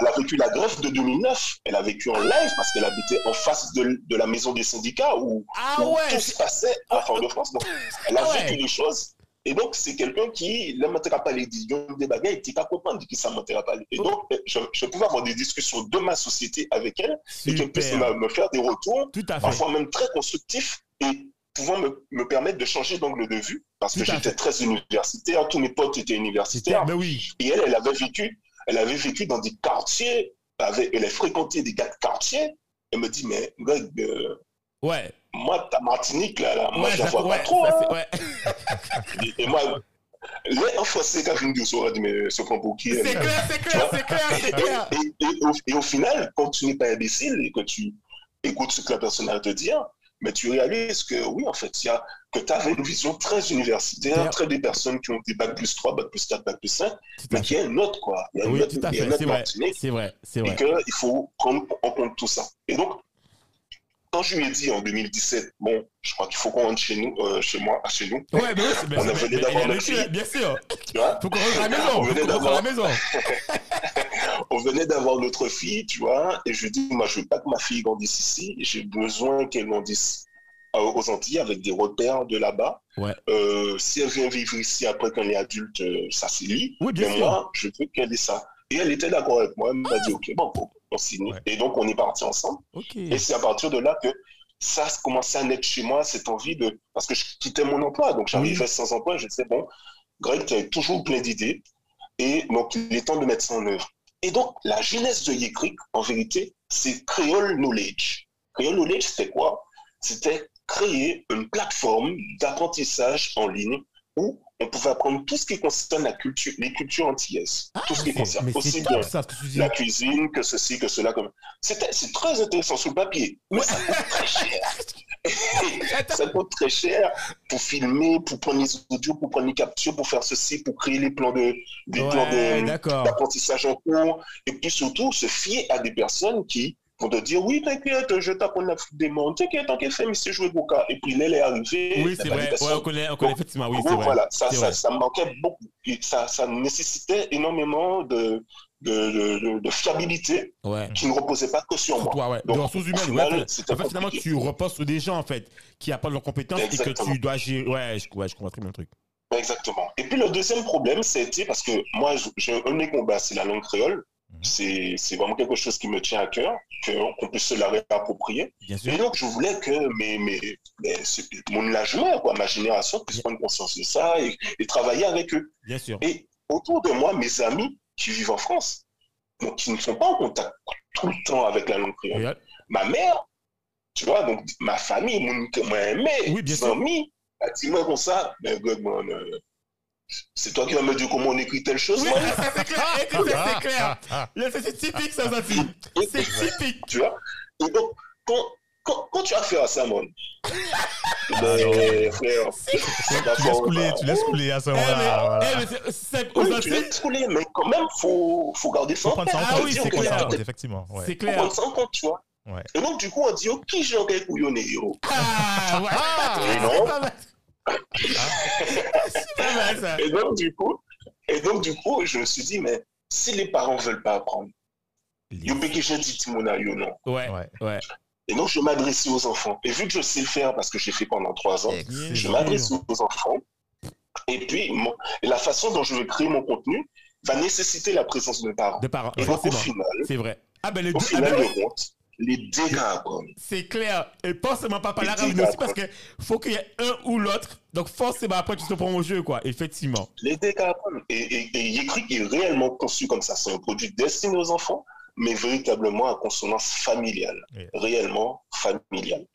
Speaker 2: Elle a vécu la grève de 2009. Elle a vécu en live parce qu'elle habitait en face de, de la maison des syndicats où,
Speaker 3: Ah
Speaker 2: où
Speaker 3: ouais.
Speaker 2: tout se passait à Fort-de-France. Donc, elle a
Speaker 3: Ah ouais.
Speaker 2: vécu les choses. Et donc, c'est quelqu'un qui ne m'intéresse pas les discussions des bagages, il pas comprendre qui ça m'intéresse pas. Et donc, je, je pouvais avoir des discussions de ma société avec elle et qu'elle puisse me, faire des retours parfois même très constructif et pouvant me, me permettre de changer d'angle de vue parce que
Speaker 3: Tout
Speaker 2: j'étais très universitaire, tous mes potes étaient universitaires
Speaker 3: Mais oui.
Speaker 2: et elle, elle avait vécu, elle avait vécu dans des quartiers, avec, elle a fréquenté des gars de quartier. Elle me dit, mais Greg, euh,
Speaker 3: Ouais.
Speaker 2: moi, ta Martinique, là, là moi,
Speaker 3: ouais,
Speaker 2: je la vois
Speaker 3: ouais,
Speaker 2: pas trop. hein.
Speaker 3: c'est- ouais.
Speaker 2: Et, et moi, les en français, quand je me dis, on dit, mais ce prend pour qui
Speaker 3: C'est clair, c'est clair, c'est clair, c'est clair.
Speaker 2: et, et au, et au final, quand tu n'es pas imbécile et que tu écoutes ce que la personne a à te dire, mais tu réalises que oui, en fait, il y a, que tu avais une vision très universitaire, très des personnes qui ont des bac plus 3, bac plus 4, bac plus 5,
Speaker 3: Tout
Speaker 2: mais
Speaker 3: à
Speaker 2: qu'il y a une note, quoi. Il y a une
Speaker 3: Oui, à
Speaker 2: une note
Speaker 3: C'est vrai. C'est vrai,
Speaker 2: et qu'il faut prendre en compte tout ça. Et donc, quand je lui ai dit en 2017, bon, je crois qu'il faut qu'on rentre chez nous, euh, chez moi, chez nous,
Speaker 3: Ouais, mais oui, c'est- mais-
Speaker 2: On
Speaker 3: mais
Speaker 2: d'avoir notre fille.
Speaker 3: bien sûr.
Speaker 2: tu vois,
Speaker 3: Faut qu'on rentre à la maison.
Speaker 2: On
Speaker 3: Faut
Speaker 2: venait
Speaker 3: qu'on rentre à la maison.
Speaker 2: on venait d'avoir notre fille, tu vois, et je lui dis, moi, je veux pas que ma fille grandisse ici, j'ai besoin qu'elle grandisse euh, aux Antilles avec des repères de là-bas.
Speaker 3: Ouais.
Speaker 2: Euh, si elle vient vivre ici après qu'elle est adulte, euh, ça c'est lit.
Speaker 3: Oui, bien
Speaker 2: Mais
Speaker 3: sûr.
Speaker 2: moi, je veux qu'elle ait ça. Et elle était d'accord avec moi. Elle m'a dit, OK, bon, bon, on signe.
Speaker 1: Ouais.
Speaker 2: Et donc, on est parti ensemble. Et c'est à partir de là que ça a commencé à naître chez moi, cette envie de... Parce que je quittais mon emploi, donc j'arrivais sans emploi, je disais, bon, Greg, tu as toujours plein d'idées, et donc il est temps de mettre ça en œuvre. Et donc, la jeunesse de Yécric, en vérité, c'est Creole Knowledge. Creole Knowledge, c'était quoi? C'était créer une plateforme d'apprentissage en ligne où on pouvait apprendre tout ce qui concerne la culture, les cultures antillaises. tout ce qui concerne aussi bien
Speaker 3: ça,
Speaker 2: la cuisine, que ceci, que cela. Comme... C'est très intéressant sur le papier, mais ça coûte très cher. ça coûte très cher pour filmer, pour prendre les audios, pour prendre les captures, pour faire ceci, pour créer les plans de, des plans
Speaker 3: Ouais,
Speaker 2: de,
Speaker 3: d'accord.
Speaker 2: d'apprentissage en cours. Et puis surtout, se fier à des personnes qui vont te dire Oui, t'inquiète, je t'apprends la flûte des mondes, t'inquiète, t'inquiète, c'est jouer Boca. Et puis là, elle est arrivée.
Speaker 3: Oui, c'est vrai. Ouais, on connaît, on connaît
Speaker 2: Donc,
Speaker 3: effectivement, oui,
Speaker 2: En
Speaker 3: c'est vrai.
Speaker 2: Voilà, ça, ça,
Speaker 3: vrai.
Speaker 2: ça manquait beaucoup. Et ça, ça nécessitait énormément de, de, de, de- fiabilité
Speaker 3: Ouais.
Speaker 2: qui ne reposait pas que sur moi.
Speaker 3: toi, ouais.
Speaker 2: Donc,
Speaker 3: de ressources humaines,
Speaker 2: final,
Speaker 3: ouais. En fait, finalement, tu reposes sur des gens, en fait, qui apportent leurs compétences et que tu dois gérer. Ouais, je, ouais, je comprends très bien le truc.
Speaker 2: Exactement. Et puis le deuxième problème, c'était parce que moi, j'ai un de mes combats, c'est la langue créole. C'est c'est vraiment quelque chose qui me tient à cœur, qu'on puisse se la réapproprier. Et donc, je voulais que mes, mes, mes- mon âge, quoi, ma génération puisse prendre conscience de ça et, et travailler avec eux.
Speaker 3: Bien sûr.
Speaker 2: Et autour de moi, mes amis qui vivent en France, donc qui ne sont pas en contact tout le temps avec la langue créole. Ma mère, tu vois, donc ma famille, mon, moi aimé,
Speaker 3: Oui, bien sûr.
Speaker 2: amis, elle dit moi comme ça, euh, c'est toi qui vas me dire comment on écrit telle chose,
Speaker 3: Oui,
Speaker 2: moi.
Speaker 3: ça, c'est clair. Écoute, ça, c'est clair. C'est typique, ça, Zati. C'est typique.
Speaker 2: tu vois. Et donc, quand, quand, quand tu as affaire à ça, mon,
Speaker 1: Ah,
Speaker 2: ben, frère,
Speaker 1: Tu laisses couler, tu laisses couler à ce
Speaker 3: Eh,
Speaker 1: moment-là. voilà.
Speaker 3: eh, c'est
Speaker 2: Oui, tu laisses couler, mais quand même, faut, faut garder ça
Speaker 1: Faut
Speaker 2: en
Speaker 1: ça en
Speaker 2: tête.
Speaker 3: Ah
Speaker 1: compte.
Speaker 3: oui,
Speaker 2: Faut
Speaker 3: c'est
Speaker 1: Faut ça en
Speaker 3: clair.
Speaker 1: compte, effectivement. ouais.
Speaker 3: c'est
Speaker 2: Faut
Speaker 3: clair.
Speaker 2: prendre ça en compte, tu vois.
Speaker 1: Ouais.
Speaker 2: Et donc, du coup, on dit, oh, qui j'ai encore couillonné, yo?
Speaker 3: Ah, ouais. C'est
Speaker 2: non.
Speaker 3: pas mal. Ça.
Speaker 2: Et donc, du coup, et donc, du coup, je me suis dit, mais si les parents veulent pas apprendre, yo pe que j'ai dit Timona, yo non.
Speaker 3: Ouais,
Speaker 1: Ouais.
Speaker 3: ouais.
Speaker 2: Et donc, je m'adressais aux enfants. Et vu que je sais le faire parce que j'ai fait pendant trois ans, je m'adresse aux enfants. Et puis, mon- et la façon dont je vais créer mon contenu va nécessiter la présence de mes parents.
Speaker 3: De parents,
Speaker 2: Et donc, au final,
Speaker 3: C'est vrai. Ah, ben, les
Speaker 2: au
Speaker 3: ah,
Speaker 2: final,
Speaker 3: ben,
Speaker 2: le compte, les dégâts à prendre.
Speaker 3: C'est clair. Et forcément, papa
Speaker 2: Et
Speaker 3: l'arabe
Speaker 2: dis
Speaker 3: aussi,
Speaker 2: pas,
Speaker 3: parce que faut qu'il y ait un ou l'autre. Donc, forcément, après, tu te prends au jeu, quoi. Effectivement.
Speaker 2: Les dégâts à prendre. Et, et, est réellement conçu comme ça. C'est un produit destiné aux enfants, mais véritablement à consonance familiale. Réellement familiale.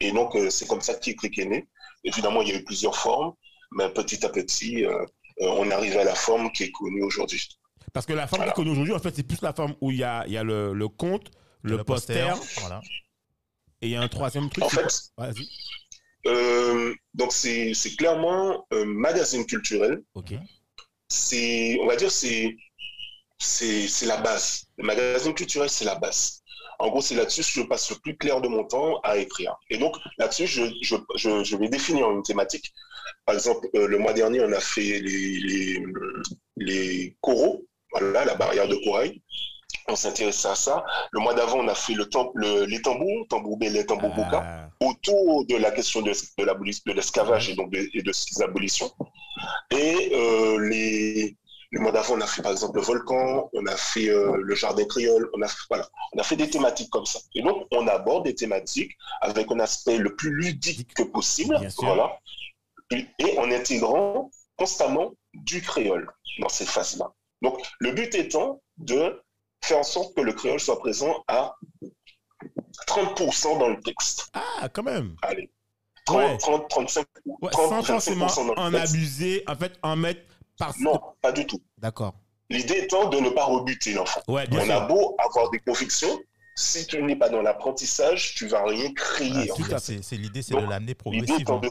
Speaker 2: Et donc, euh, c'est comme ça qu'Yécric est né. Évidemment, il y a eu plusieurs formes, mais petit à petit, euh, euh, on arrive à la forme qui est connue aujourd'hui.
Speaker 3: Parce que la forme
Speaker 2: Voilà.
Speaker 3: qu'on connaît aujourd'hui, en fait, c'est plus la forme où il y a, il y a le, le conte, le, poster,
Speaker 1: Voilà.
Speaker 3: et il y a un troisième truc.
Speaker 2: En fait,
Speaker 3: Vas-y.
Speaker 2: euh, donc c'est clairement un magazine culturel.
Speaker 3: Ok.
Speaker 2: C'est, on va dire, c'est c'est c'est la base. Le magazine culturel, c'est la base. En gros, c'est là-dessus que je passe le plus clair de mon temps à écrire. Et donc, là-dessus, je, je, je, je vais définir une thématique. Par exemple, euh, le mois dernier, on a fait les, les, les coraux, voilà, la barrière de corail. On s'intéressait à ça. Le mois d'avant, on a fait le, tam- le- les tambours, tambour tambour
Speaker 3: Ah,
Speaker 2: autour de la question de, de l'esclavage et donc de, et de ses abolitions. Et euh, les, le mois d'avant, on a fait par exemple le volcan, on a fait euh, le jardin créole, on a, fait- voilà, on a fait des thématiques comme ça. Et donc, on aborde des thématiques avec un aspect le plus ludique que possible, voilà, et en intégrant constamment du créole dans ces phases-là. Donc, le but étant de faire en sorte que le créole soit présent à 30% dans le texte.
Speaker 3: Ah, quand même.
Speaker 2: Allez. 30,
Speaker 3: Ouais.
Speaker 2: 30, 35,
Speaker 3: Ouais,
Speaker 2: 30,
Speaker 3: sans forcément
Speaker 2: 35% dans le
Speaker 3: en
Speaker 2: texte.
Speaker 3: abuser, en fait, en mettre par.
Speaker 2: Non, pas du tout.
Speaker 3: D'accord.
Speaker 2: L'idée étant de ne pas rebuter l'enfant.
Speaker 3: Ouais,
Speaker 2: On
Speaker 3: sûr.
Speaker 2: a beau avoir des convictions, si tu n'es pas dans l'apprentissage, tu vas rien créer. En
Speaker 3: tout à fait.
Speaker 1: c'est- l'idée, c'est de l'amener progressivement.
Speaker 2: de...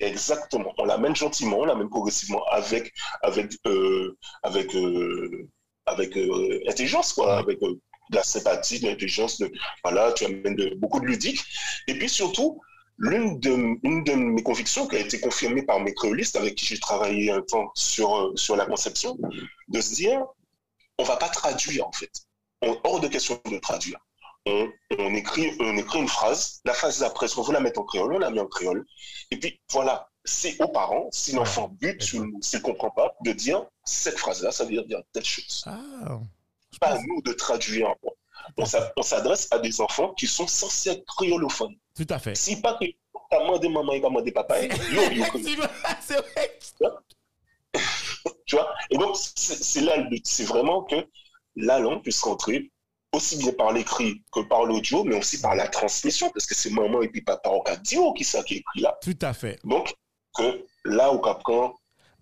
Speaker 2: Exactement. On l'amène gentiment, on l'amène progressivement avec, avec, euh, avec, euh, avec euh, intelligence, quoi, avec euh, de la sympathie, de l'intelligence. De, voilà, tu amènes de, beaucoup de ludique. Et puis surtout, l'une de, une de mes convictions qui a été confirmée par mes créolistes avec qui j'ai travaillé un temps sur, euh, sur la conception, de se dire, on va pas traduire en fait. On, hors de question de traduire. On, on écrit, on écrit une phrase, la phrase d'après, si on veut la mettre en créole, on la met en créole. Et puis voilà, c'est aux parents, si l'enfant bute, s'il ne comprend pas, de dire cette phrase-là, ça veut dire, dire telle chose.
Speaker 3: Ah.
Speaker 2: Pas à nous de traduire. On s'a- on s'adresse à des enfants qui sont censés être créolophones.
Speaker 3: Tout à fait.
Speaker 2: Si pas que t'as demandé maman et pas demandé papa,
Speaker 3: C'est vrai,
Speaker 2: tu vois? Et donc, c'est là le but. C'est vraiment que la langue puisse rentrer aussi bien par l'écrit que par l'audio, mais aussi par la transmission, parce que c'est maman et puis papa au cas d'io qui ça qui est écrit là.
Speaker 3: Tout à fait.
Speaker 2: Donc, que là où qu'apprend,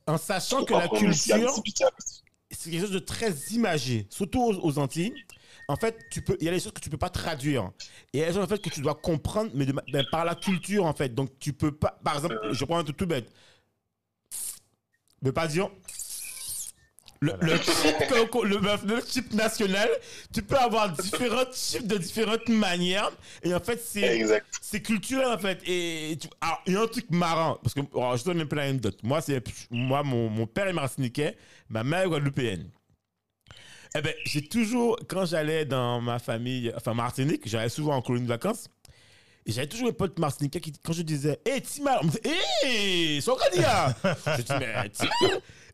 Speaker 3: En sachant que la culture, c'est quelque chose de très imagé, surtout aux, aux Antilles. En fait, tu peux, il y a des choses que tu peux pas traduire. Et il y a des choses en fait que tu dois comprendre, mais de ben, par la culture en fait. Donc tu peux pas, par exemple, je prends un truc tout bête. Ne pas dire. Le, que- le, le chip national, tu peux avoir différents chips de différentes manières. Et en fait, c'est culturel en fait. Et tu- alors, il y a un truc marrant, parce que alors, je donne un peu l'anecdote. Moi, moi mon, mon père est martiniquais, ma mère est guadeloupéenne. Eh ben, j'ai toujours, quand j'allais dans ma famille, enfin Martinique, j'allais souvent en colonie de vacances. Et j'avais toujours mes potes martiniquais qui, quand je disais, hé Tima, on me disait, hé, Sokradia Je dis, mais Tima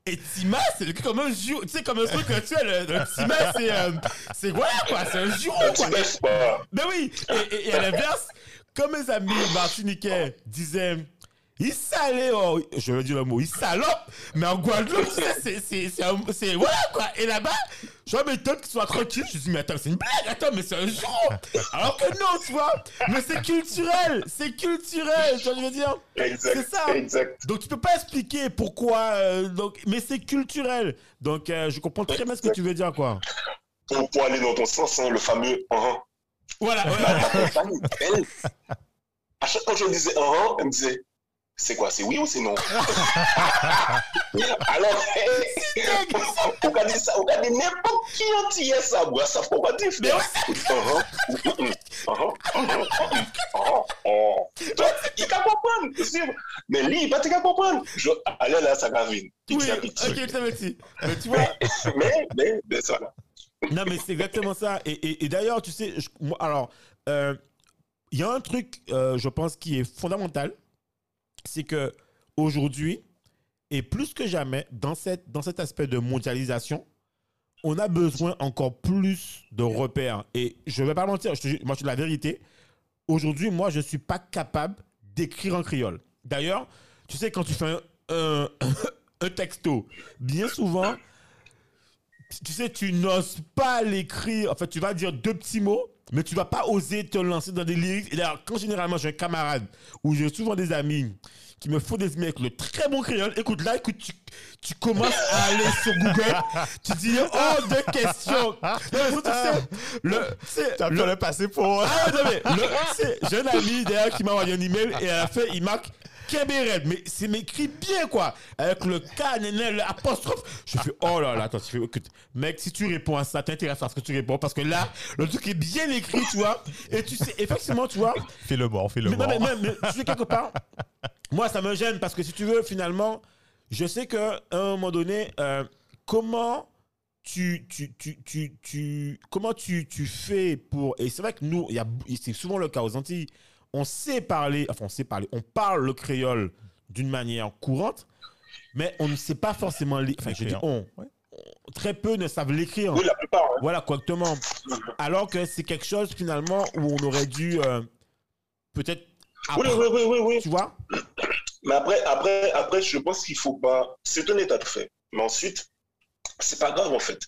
Speaker 3: Et Tima, c'est comme un jour, tu sais, comme un truc, tu sais, le, le Tima, c'est, euh, c'est voilà quoi, c'est un jour quoi. Ben oui, et, et- et à l'inverse, comme mes amis martiniquais disaient, il salait, oh, je veux dire le mot, il salope, mais en Guadeloupe, c'est, voilà quoi. Et là-bas, je m'étonne qu'ils soient tranquilles. Je me dis, mais attends, c'est une blague, attends, mais c'est un jour. Alors que non, tu vois, mais c'est culturel, c'est culturel, tu vois, je veux dire? C'est ça.
Speaker 2: Exact.
Speaker 3: Donc tu peux pas expliquer pourquoi, euh, donc, mais c'est culturel. Donc euh, je comprends très bien ce que tu veux dire, quoi.
Speaker 2: Pour, pour aller dans ton sens, hein, le fameux uh
Speaker 3: Voilà,
Speaker 2: Ma,
Speaker 3: voilà.
Speaker 2: elle, à chaque fois que je disais uh elle me disait c'est quoi, c'est oui ou c'est non? Alors, on va dire ça, on va dire n'importe qui entier ça, moi, ça faut pas dire. Il comprendre, sûr. Mais lui, il va pas te comprendre. Allez là, ça va venir.
Speaker 3: Oui, ok, très petit. Mais tu vois,
Speaker 2: Mais, mais, mais ça là.
Speaker 3: Non, mais c'est exactement ça. Et, et- et d'ailleurs, tu sais, je- moi, alors, euh, il y a un truc, euh, je pense, qui est fondamental, c'est que aujourd'hui, et plus que jamais, dans, cet aspect de mondialisation, on a besoin encore plus de repères. Et je ne vais pas mentir, moi, je te la vérité. Aujourd'hui, moi, je ne suis pas capable d'écrire en créole. D'ailleurs, tu sais, quand tu fais un, un- un texto, bien souvent, tu sais, tu n'oses pas l'écrire. En fait, tu vas dire deux petits mots, mais tu vas pas oser te lancer dans des lyrics. Et d'ailleurs, quand généralement j'ai un camarade ou j'ai souvent des amis qu'il me faut des avec le très bon créole. Écoute, là, écoute, tu, tu commences à aller sur Google, tu dis oh de questions. Non, mais surtout, tu sais, le, tu sais,
Speaker 1: Tu as
Speaker 3: le-
Speaker 1: le passer pour.
Speaker 3: ah non, mais j'ai un ami d'ailleurs qui m'a envoyé un email et à la fin, il marque Mais c'est écrit bien, quoi. Avec le K, l'apostrophe. Je fais, oh là là, attends, tu fais, écoute, mec, si tu réponds à ça, t'intéresses à ce que tu réponds parce que là, le truc est bien écrit, tu vois. Et tu sais, effectivement, tu vois.
Speaker 1: Fais le mort, fais le
Speaker 3: Mais, non,
Speaker 1: mort.
Speaker 3: mais, mais- mais tu sais, quelque part, moi, ça me gêne parce que si tu veux, finalement, je sais qu'à un moment donné, euh, comment tu, tu, tu, tu, tu- comment tu, tu fais pour. Et c'est vrai que nous, c'est souvent le cas aux Antilles, on sait parler, enfin, on sait parler, on parle le créole d'une manière courante, mais on ne sait pas forcément. lire. Enfin, je dis on.
Speaker 1: Ouais.
Speaker 3: Très peu ne savent l'écrire.
Speaker 2: Oui, la plupart.
Speaker 3: Voilà, correctement. Alors que c'est quelque chose, finalement, où on aurait dû euh, peut-être.
Speaker 2: Oui, oui, oui, oui, oui.
Speaker 3: Tu vois?
Speaker 2: Mais après, après, après, je pense qu'il faut pas. C'est un état de fait. Mais ensuite, c'est pas grave en fait.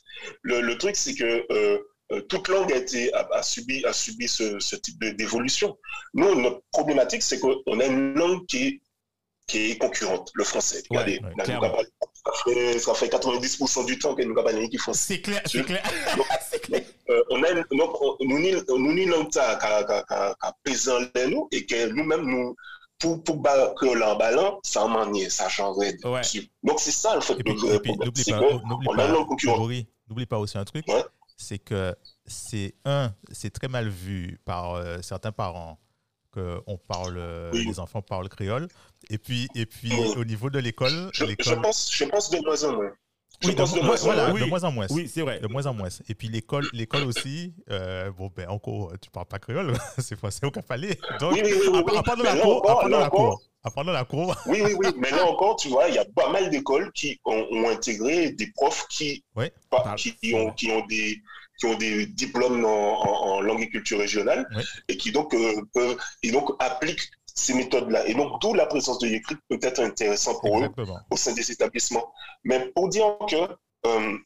Speaker 2: Le, le truc, c'est que euh, euh, toute langue a été a, a subi a subi ce, ce type d'évolution. Nous, notre problématique, c'est qu'on a une langue qui est qui est concurrente, le français. Regardez,
Speaker 1: ouais,
Speaker 2: nous ça fait, ça fait 90% du temps que nous avons qui font
Speaker 3: C'est clair, c'est clair.
Speaker 2: euh, on a une, donc, on- nous nous ni langue pesant en nous et que nous-mêmes nous pour pour que l'emballant ça manier ça changerait
Speaker 3: Ouais.
Speaker 2: donc c'est ça le fait
Speaker 1: n'oublie pas,
Speaker 2: a
Speaker 1: pas,
Speaker 2: une
Speaker 1: pas aussi un truc,
Speaker 2: Ouais.
Speaker 1: C'est que c'est un, c'est très mal vu par euh, certains parents que on parle,
Speaker 2: Oui.
Speaker 1: les enfants parlent créole. Et puis, et puis
Speaker 2: Oui.
Speaker 1: au niveau de l'école,
Speaker 2: je, pense je pense de moins en moins je
Speaker 1: oui, de,
Speaker 2: pense de
Speaker 1: mo-
Speaker 2: moins en
Speaker 1: voilà,
Speaker 2: moins
Speaker 3: Oui.
Speaker 1: de moins en moins.
Speaker 3: Oui, c'est vrai.
Speaker 1: De moins en moins. Et puis l'école, l'école aussi, euh, bon ben encore, tu parles pas créole, c'est français au cafalé. Donc,
Speaker 2: oui
Speaker 1: apprendre
Speaker 2: Mais
Speaker 1: la
Speaker 2: là
Speaker 1: cour,
Speaker 2: là
Speaker 1: la
Speaker 2: encore,
Speaker 1: cour, apprendre la cour.
Speaker 2: oui oui oui mais là encore tu vois il y a pas mal d'écoles qui ont, ont intégré des profs qui pas- qui ont qui ont des qui ont des diplômes en, en- en langue et culture régionale et qui donc euh, peuvent et donc appliquent ces méthodes-là. Et donc, d'où la présence de l'écrit peut être intéressant pour eux au sein des établissements. Mais pour dire que, euh,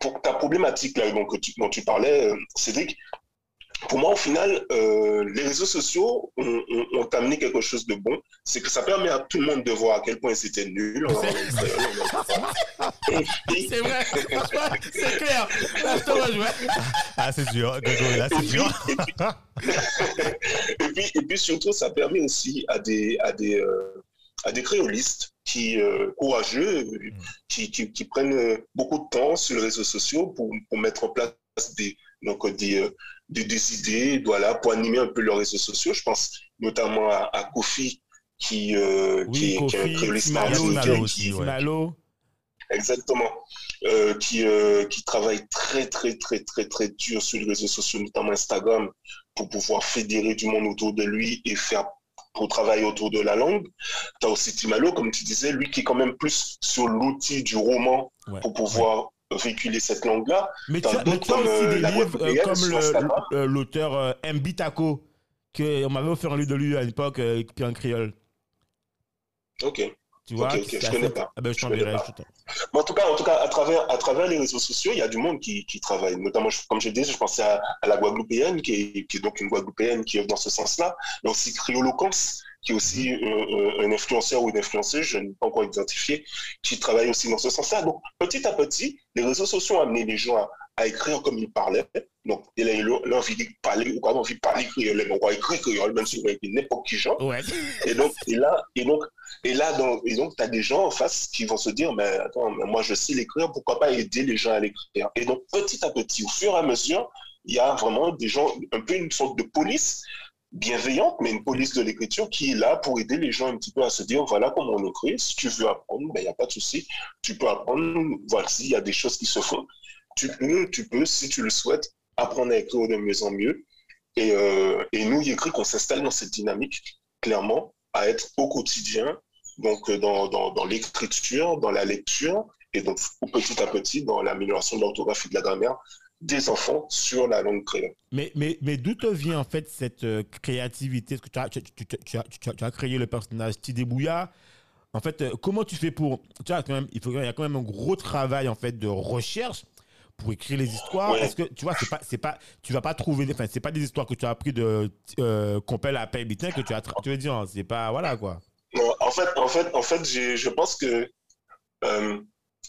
Speaker 2: pour ta problématique là, donc, tu- dont tu parlais, euh, Cédric, pour moi, au final, euh, les réseaux sociaux ont, ont- ont amené quelque chose de bon. C'est que ça permet à tout le monde de voir à quel point ils étaient nuls. en- Et puis,
Speaker 3: C'est vrai. Franchement, c'est clair. Là, je te rejoins.
Speaker 1: Ah, c'est dur, là, c'est
Speaker 2: Et puis-
Speaker 1: dur.
Speaker 2: et puis, et puis surtout, ça permet aussi à des, à des, euh, à des créolistes qui, euh, courageux, qui, qui, qui prennent beaucoup de temps sur les réseaux sociaux pour, pour mettre en place des, donc, des, euh, des, des idées, voilà, pour animer un peu leurs réseaux sociaux. Je pense notamment à, à Kofi, qui, euh, qui,
Speaker 3: Oui,
Speaker 2: est, qui est un
Speaker 3: Kofi,
Speaker 2: qui-
Speaker 1: aussi, ouais.
Speaker 3: Malo.
Speaker 2: Exactement. Euh, qui, euh, qui travaille très, très, très, très, très dur sur les réseaux sociaux, notamment Instagram, pour pouvoir fédérer du monde autour de lui et faire pour travailler autour de la langue. Tu as aussi Timalo, comme tu disais, lui qui est quand même plus sur l'outil du roman
Speaker 3: Ouais.
Speaker 2: pour pouvoir véhiculer cette langue-là.
Speaker 3: Mais tu as, as
Speaker 2: comme,
Speaker 3: aussi
Speaker 2: euh,
Speaker 3: des
Speaker 2: la
Speaker 3: livres euh, comme le- le- l'auteur euh, Mbitako, que on m'avait offert un livre de lui à l'époque, euh, puis en créole.
Speaker 2: Ok.
Speaker 3: Tu vois
Speaker 2: Ok, ok,
Speaker 3: c'est
Speaker 2: je connais pas.
Speaker 3: Ah ben, je
Speaker 2: Je connais pas. Mais en tout cas, en tout cas à, travers, à travers les réseaux sociaux, il y a du monde qui, qui travaille. Notamment, je- comme je disais, je pensais à, à la Guadeloupéenne, qui est, qui est donc une Guadeloupéenne qui est dans ce sens-là. Mais aussi Criolocance, qui est aussi euh, euh, un influenceur ou une influenceuse, je n'ai pas encore identifié, qui travaille aussi dans ce sens-là. Donc, petit à petit, les réseaux sociaux ont amené les gens à, à écrire comme ils parlaient. Donc, il a eu l'envie de parler, ou pas envie de parler créole, on va écrire créole, même si on écrit n'importe qui genre.
Speaker 3: Ouais.
Speaker 2: Et donc, et là, et donc, et là, donc, et donc, t'as des gens en face qui vont se dire, mais attends, mais moi, je sais l'écrire, pourquoi pas aider les gens à l'écrire? Et donc, petit à petit, au fur et à mesure, il y a vraiment des gens, un peu une sorte de police bienveillante, mais une police de l'écriture qui est là pour aider les gens un petit peu à se dire, voilà comment on écrit. Si tu veux apprendre, ben, il n'y a pas de souci. Tu peux apprendre. Voici, il y a des choses qui se font. Tu peux, tu peux, si tu le souhaites, apprendre à écrire de mieux en mieux. Et, euh, et nous, Yécrit, qu'on s'installe dans cette dynamique, clairement, à être au quotidien, donc euh, dans, dans, dans l'écriture, dans la lecture, et donc petit à petit dans l'amélioration de l'orthographe et de la grammaire des enfants sur la langue créole.
Speaker 3: Mais, mais, mais d'où te vient en fait cette euh, créativité? Parce que tu as, tu, tu- tu- as, tu as- tu as créé le personnage Tidébouya. En fait, euh, comment tu fais pour. Tu vois, quand même, il, faut, il y a quand même un gros travail en fait de recherche pour écrire les histoires.
Speaker 2: Ouais.
Speaker 3: Est-ce que tu vois, c'est pas, c'est pas, tu vas pas trouver. Enfin, c'est pas des histoires que tu as appris de euh, Compel à Père Bitin que tu as. Tu veux dire, c'est pas. Voilà quoi.
Speaker 2: Non, en, fait, en fait, en fait je pense que, euh,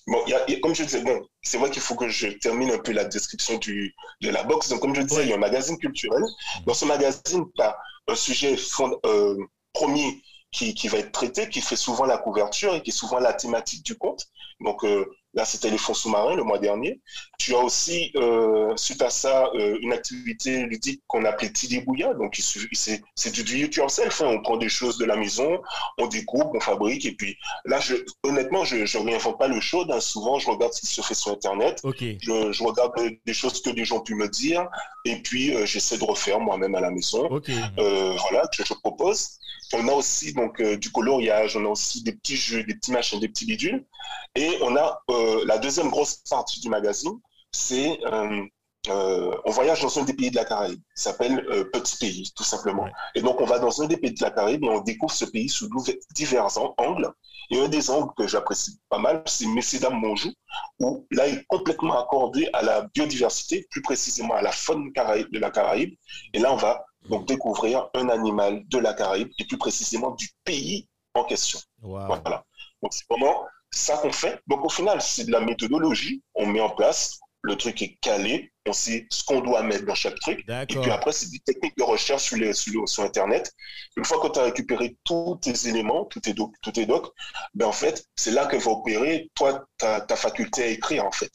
Speaker 2: bon, il y a- y a- comme je disais, bon, c'est vrai qu'il faut que je termine un peu la description du, de la boxe. Donc, comme je disais, il y a un magazine culturel. Dans ce magazine, tu as un sujet fond- euh, premier qui, qui va être traité, qui fait souvent la couverture et qui est souvent la thématique du conte. Donc, euh, là, c'était les fonds sous-marins le mois dernier. Tu as aussi, euh, suite à ça, euh, une activité ludique qu'on appelait Tidibouya. Donc, c'est du do it yourself. hein. On prend des choses de la maison, on découpe, on fabrique. Et puis là, je, honnêtement, je ne réinvente pas le show. hein. Souvent, je regarde ce qui se fait sur Internet.
Speaker 3: Ok.
Speaker 2: Je, je regarde des choses que les gens ont pu me dire. Et puis, euh, j'essaie de refaire moi-même à la maison.
Speaker 3: Ok.
Speaker 2: Euh, voilà, que je propose. On a aussi donc euh, du coloriage, on a aussi des petits jeux, des petits machins, des petits bidules. Et on a euh, la deuxième grosse partie du magazine, c'est euh, euh, on voyage dans un des pays de la Caraïbe. Il s'appelle euh, Petit Pays, tout simplement.
Speaker 3: Ouais.
Speaker 2: Et donc on va dans un des pays de la Caraïbe et on découvre ce pays sous divers an- angles. Et un des angles que j'apprécie pas mal, c'est Messidam Monjou, où là il est complètement accordé à la biodiversité, plus précisément à la faune caraïbe, de la Caraïbe. Et là on va donc découvrir un animal de la Caraïbe et plus précisément du pays en question.
Speaker 3: Wow.
Speaker 2: Voilà. Donc c'est vraiment ça qu'on fait. Donc au final, c'est de la méthodologie. On met en place, le truc est calé, on sait ce qu'on doit mettre dans chaque truc. Et puis après, c'est des techniques de recherche sur, les, sur, le- sur Internet. Une fois que tu as récupéré tous tes éléments, tous tes docs, tous tes docs ben en fait, c'est là que va opérer, toi, ta, ta faculté à écrire, en fait.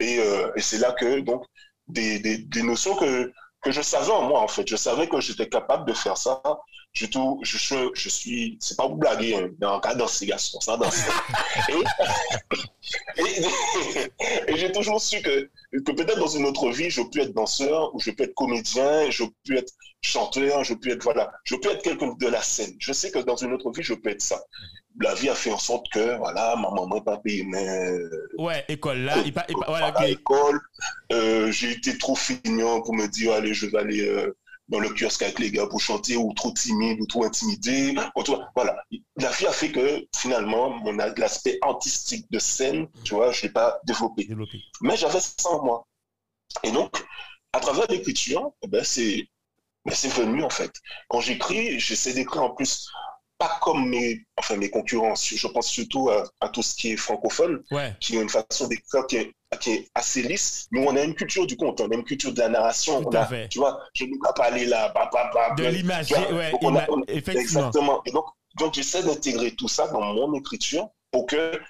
Speaker 2: Et, euh, et c'est là que, donc, des, des, des notions que, que je savais en moi, en fait. Je savais que j'étais capable de faire ça. Je, tout, je, je, je suis, c'est pas vous blaguer, hein, dans un cas danser, garçon, ça danse. et et, et j'ai toujours su que, que peut-être dans une autre vie, je peux être danseur, ou je peux être comédien, je peux être chanteur, je peux être, voilà, je peux être quelqu'un de la scène. Je sais que dans une autre vie, je peux être ça. La vie a fait en sorte que, voilà, ma maman pas payé, mais
Speaker 3: Ouais, école là. Il pa- il pa- voilà,
Speaker 2: à
Speaker 3: ok.
Speaker 2: l'école. Euh, j'ai été trop feignant pour me dire, allez, je vais aller euh, dans le kiosque avec les gars pour chanter, ou trop timide, ou trop intimidé. Voilà. La vie a fait que, finalement, mon l'aspect artistique de scène, tu vois, je l'ai pas développé.
Speaker 3: Développé.
Speaker 2: Mais j'avais ça en moi. Et donc, à travers l'écriture, eh ben, c'est ben, c'est venu, en fait. Quand j'écris, j'essaie d'écrire en plus, pas comme mes, enfin, mes concurrents. Je pense surtout à, à tout ce qui est francophone
Speaker 3: Ouais.
Speaker 2: qui ont une façon d'écrire qui est, qui est assez lisse. Nous, on a une culture du conte, on a une culture de la narration.
Speaker 3: Tout
Speaker 2: on
Speaker 3: à
Speaker 2: a-
Speaker 3: fait.
Speaker 2: Tu vois, je ne vais pas aller là, bah, bah, bah,
Speaker 3: De l'image. Ouais, ima-.
Speaker 2: Exactement. Et donc, donc j'essaie d'intégrer tout ça dans mon écriture pour que,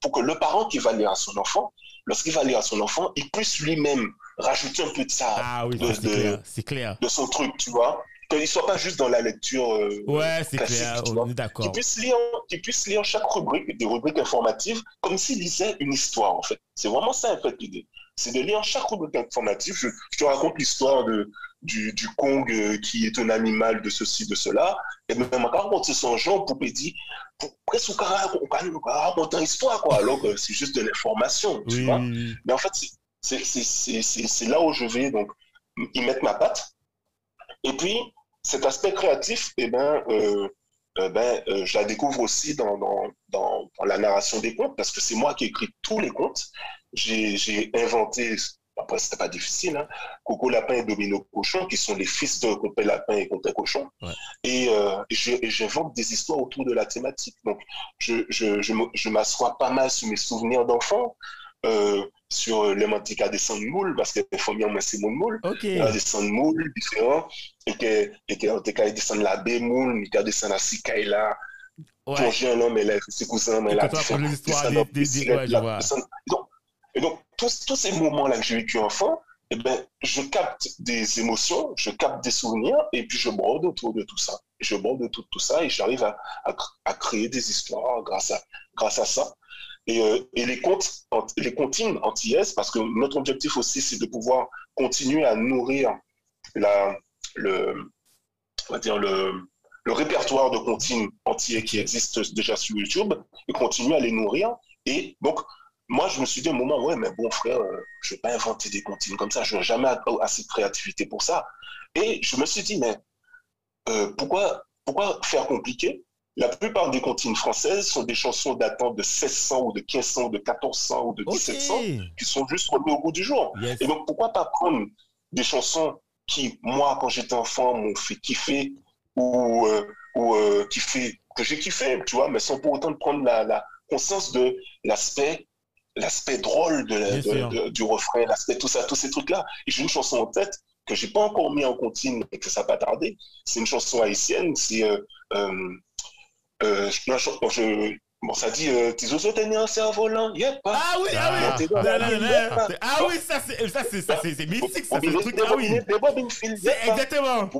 Speaker 2: pour que le parent qui va lire à son enfant, lorsqu'il va lire à son enfant, il puisse lui-même rajouter un peu de ça,
Speaker 3: Ah oui,
Speaker 2: de,
Speaker 3: ça, c'est
Speaker 2: de-
Speaker 3: clair. C'est clair.
Speaker 2: de son truc, tu vois. Qu'il ne soit pas juste dans la lecture. euh,
Speaker 3: Ouais, c'est clair. On est
Speaker 2: qu'il
Speaker 3: d'accord.
Speaker 2: puisse lire, qu'il puisse lire chaque rubrique, des rubriques informatives, comme s'il lisait une histoire, en fait. C'est vraiment ça, en fait, l'idée. C'est de lire chaque rubrique informative. Je, je te raconte l'histoire de, du, du Kong euh, qui est un animal de ceci, de cela. Et même on raconte son genre pour dire, presque on raconte on raconte une histoire, quoi. Alors que c'est juste de l'information, tu
Speaker 3: Oui,
Speaker 2: vois. Mais en fait, c'est- c'est- c'est- c'est c'est- c'est là où je vais donc y mettre ma patte. Et puis, cet aspect créatif, eh ben, euh, euh, ben, euh, je la découvre aussi dans, dans, dans, dans la narration des contes, parce que c'est moi qui ai écrit tous les contes. J'ai inventé, après, c'était pas difficile, hein, Coco Lapin et Domino Cochon, qui sont les fils de Compé Lapin et Compé Cochon.
Speaker 3: Ouais.
Speaker 2: Et, euh, et j'invente des histoires autour de la thématique. Donc, je, je, je, je m'assois pas mal sur mes souvenirs d'enfant, euh, sur les manticas des sangs de moule, parce que les familles ont c'est mon moule,
Speaker 3: Ok.
Speaker 2: il y a des sangs de moule différents, et que, et que, en tout cas, il descend la baie moule, il y a des sangs à Sikaï là,
Speaker 3: Ouais.
Speaker 2: plongé un homme, mais
Speaker 3: on
Speaker 2: là,
Speaker 3: ouais, je
Speaker 2: là,
Speaker 3: vois.
Speaker 2: des sangs- Et donc, tous, tous ces moments-là que j'ai vécu enfant, eh ben, je capte des émotions, je capte des souvenirs, et puis je brode autour de tout ça. Je brode autour de tout ça, et j'arrive à, à, à créer des histoires grâce à, grâce à ça. Et, euh, et les ant- les comptines antillaises, parce que notre objectif aussi, c'est de pouvoir continuer à nourrir le, répertoire de comptines antillais qui existe déjà sur YouTube, et continuer à les nourrir. Et donc, moi, je me suis dit à un moment, ouais, mais bon, frère, euh, je vais pas inventer des comptines comme ça, je n'ai jamais assez de créativité pour ça. Et je me suis dit, mais euh, pourquoi, pourquoi faire compliqué? La plupart des comptines françaises sont des chansons datant de 1600 ou de 1500 ou de 1400 ou de
Speaker 3: Ok.
Speaker 2: 1700 qui sont juste remis au goût du jour.
Speaker 3: Yes.
Speaker 2: Et donc, pourquoi pas prendre des chansons qui, moi, quand j'étais enfant, m'ont fait kiffer ou, euh, ou euh, qui fait que j'ai kiffé, tu vois, mais sans pour autant prendre la, la conscience de l'aspect l'aspect drôle de, la-
Speaker 3: Bien
Speaker 2: de-
Speaker 3: sûr.
Speaker 2: de- du refrain, l'aspect tout ça, tous ces trucs-là. Et j'ai une chanson en tête que j'ai pas encore mis en contine et que ça n'a pas tardé. C'est une chanson haïtienne, c'est euh, euh, je- je- bon, ça dit euh, tes os tenir un cerf-volant, yep.
Speaker 3: Ah oui, ah oui.
Speaker 2: T'es yep.
Speaker 3: non. Ah oui, ça c'est ça c'est ça c'est mystique ça c'est le truc ah oui. C'est
Speaker 2: yep.
Speaker 3: exactement.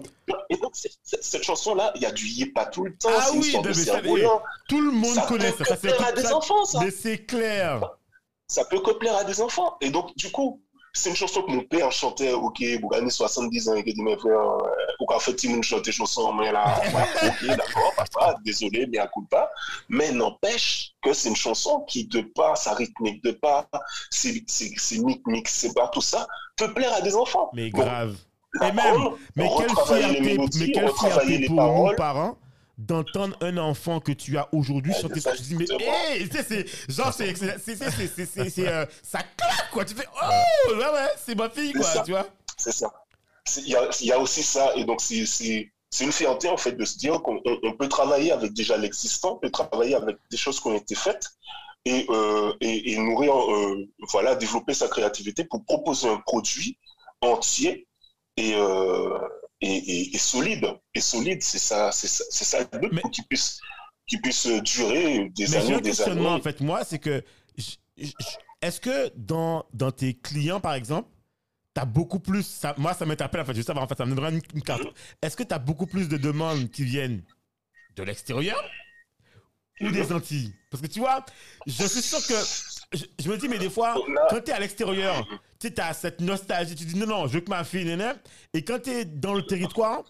Speaker 2: Et donc, cette chanson-là, il y a du yépa tout le temps.
Speaker 3: Ah oui,
Speaker 2: de cerf-volant.
Speaker 3: Tout le monde
Speaker 2: Ça
Speaker 3: connaît ça. Ça c'est
Speaker 2: plaire à des enfants, ça.
Speaker 3: Mais c'est clair.
Speaker 2: Ça peut que plaire à des enfants. Et donc, du coup, c'est une chanson que mon père chantait, ok, vous gagnez 70 ans, et qu'il dit, mes frères, euh, pourquoi fait-il une chanter chanson, mais là, ok, d'accord, papa, désolé, mais à coup pas. Mais n'empêche que c'est une chanson qui, de par sa rythmique, de par ses, ses, ses mix, c'est pas tout ça, peut plaire à des enfants.
Speaker 3: Mais grave. Et même, Mais quelle fierté, mais quelle fierté
Speaker 2: les
Speaker 3: pour
Speaker 2: paroles.
Speaker 3: parents, d'entendre un enfant que tu as aujourd'hui ah,
Speaker 2: ouais,
Speaker 3: chanter ça, tu dis mais hey, c'est genre c'est euh, ça claque quoi. Tu fais oh ouais ouais c'est ma fille quoi tu vois.
Speaker 2: C'est ça. Il y, a aussi ça. Et donc c'est une fierté en fait de se dire qu'on peut travailler avec déjà l'existant peut travailler avec des choses qui ont été faites et, euh, nourrir euh, voilà développer sa créativité pour proposer un produit entier et solide. Et solide, c'est ça, c'est ça, ça le but
Speaker 3: Mais-
Speaker 2: pour qu'il puisse, qu'il puisse durer des
Speaker 3: Mais
Speaker 2: années, des années.
Speaker 3: en fait, moi, c'est que, est-ce que dans, dans tes clients, par exemple, tu as beaucoup plus, ça, moi, ça m'interpelle, en fait, je veux savoir, en fait, ça me donnera une, une carte. Est-ce que tu as beaucoup plus de demandes qui viennent de l'extérieur ou des Antilles? Parce que tu vois, je suis sûr que, je, je me dis, mais des fois, quand tu es à l'extérieur, tu as cette nostalgie, tu dis, non, non, je veux que ma fille, néné. Et quand tu es dans le territoire,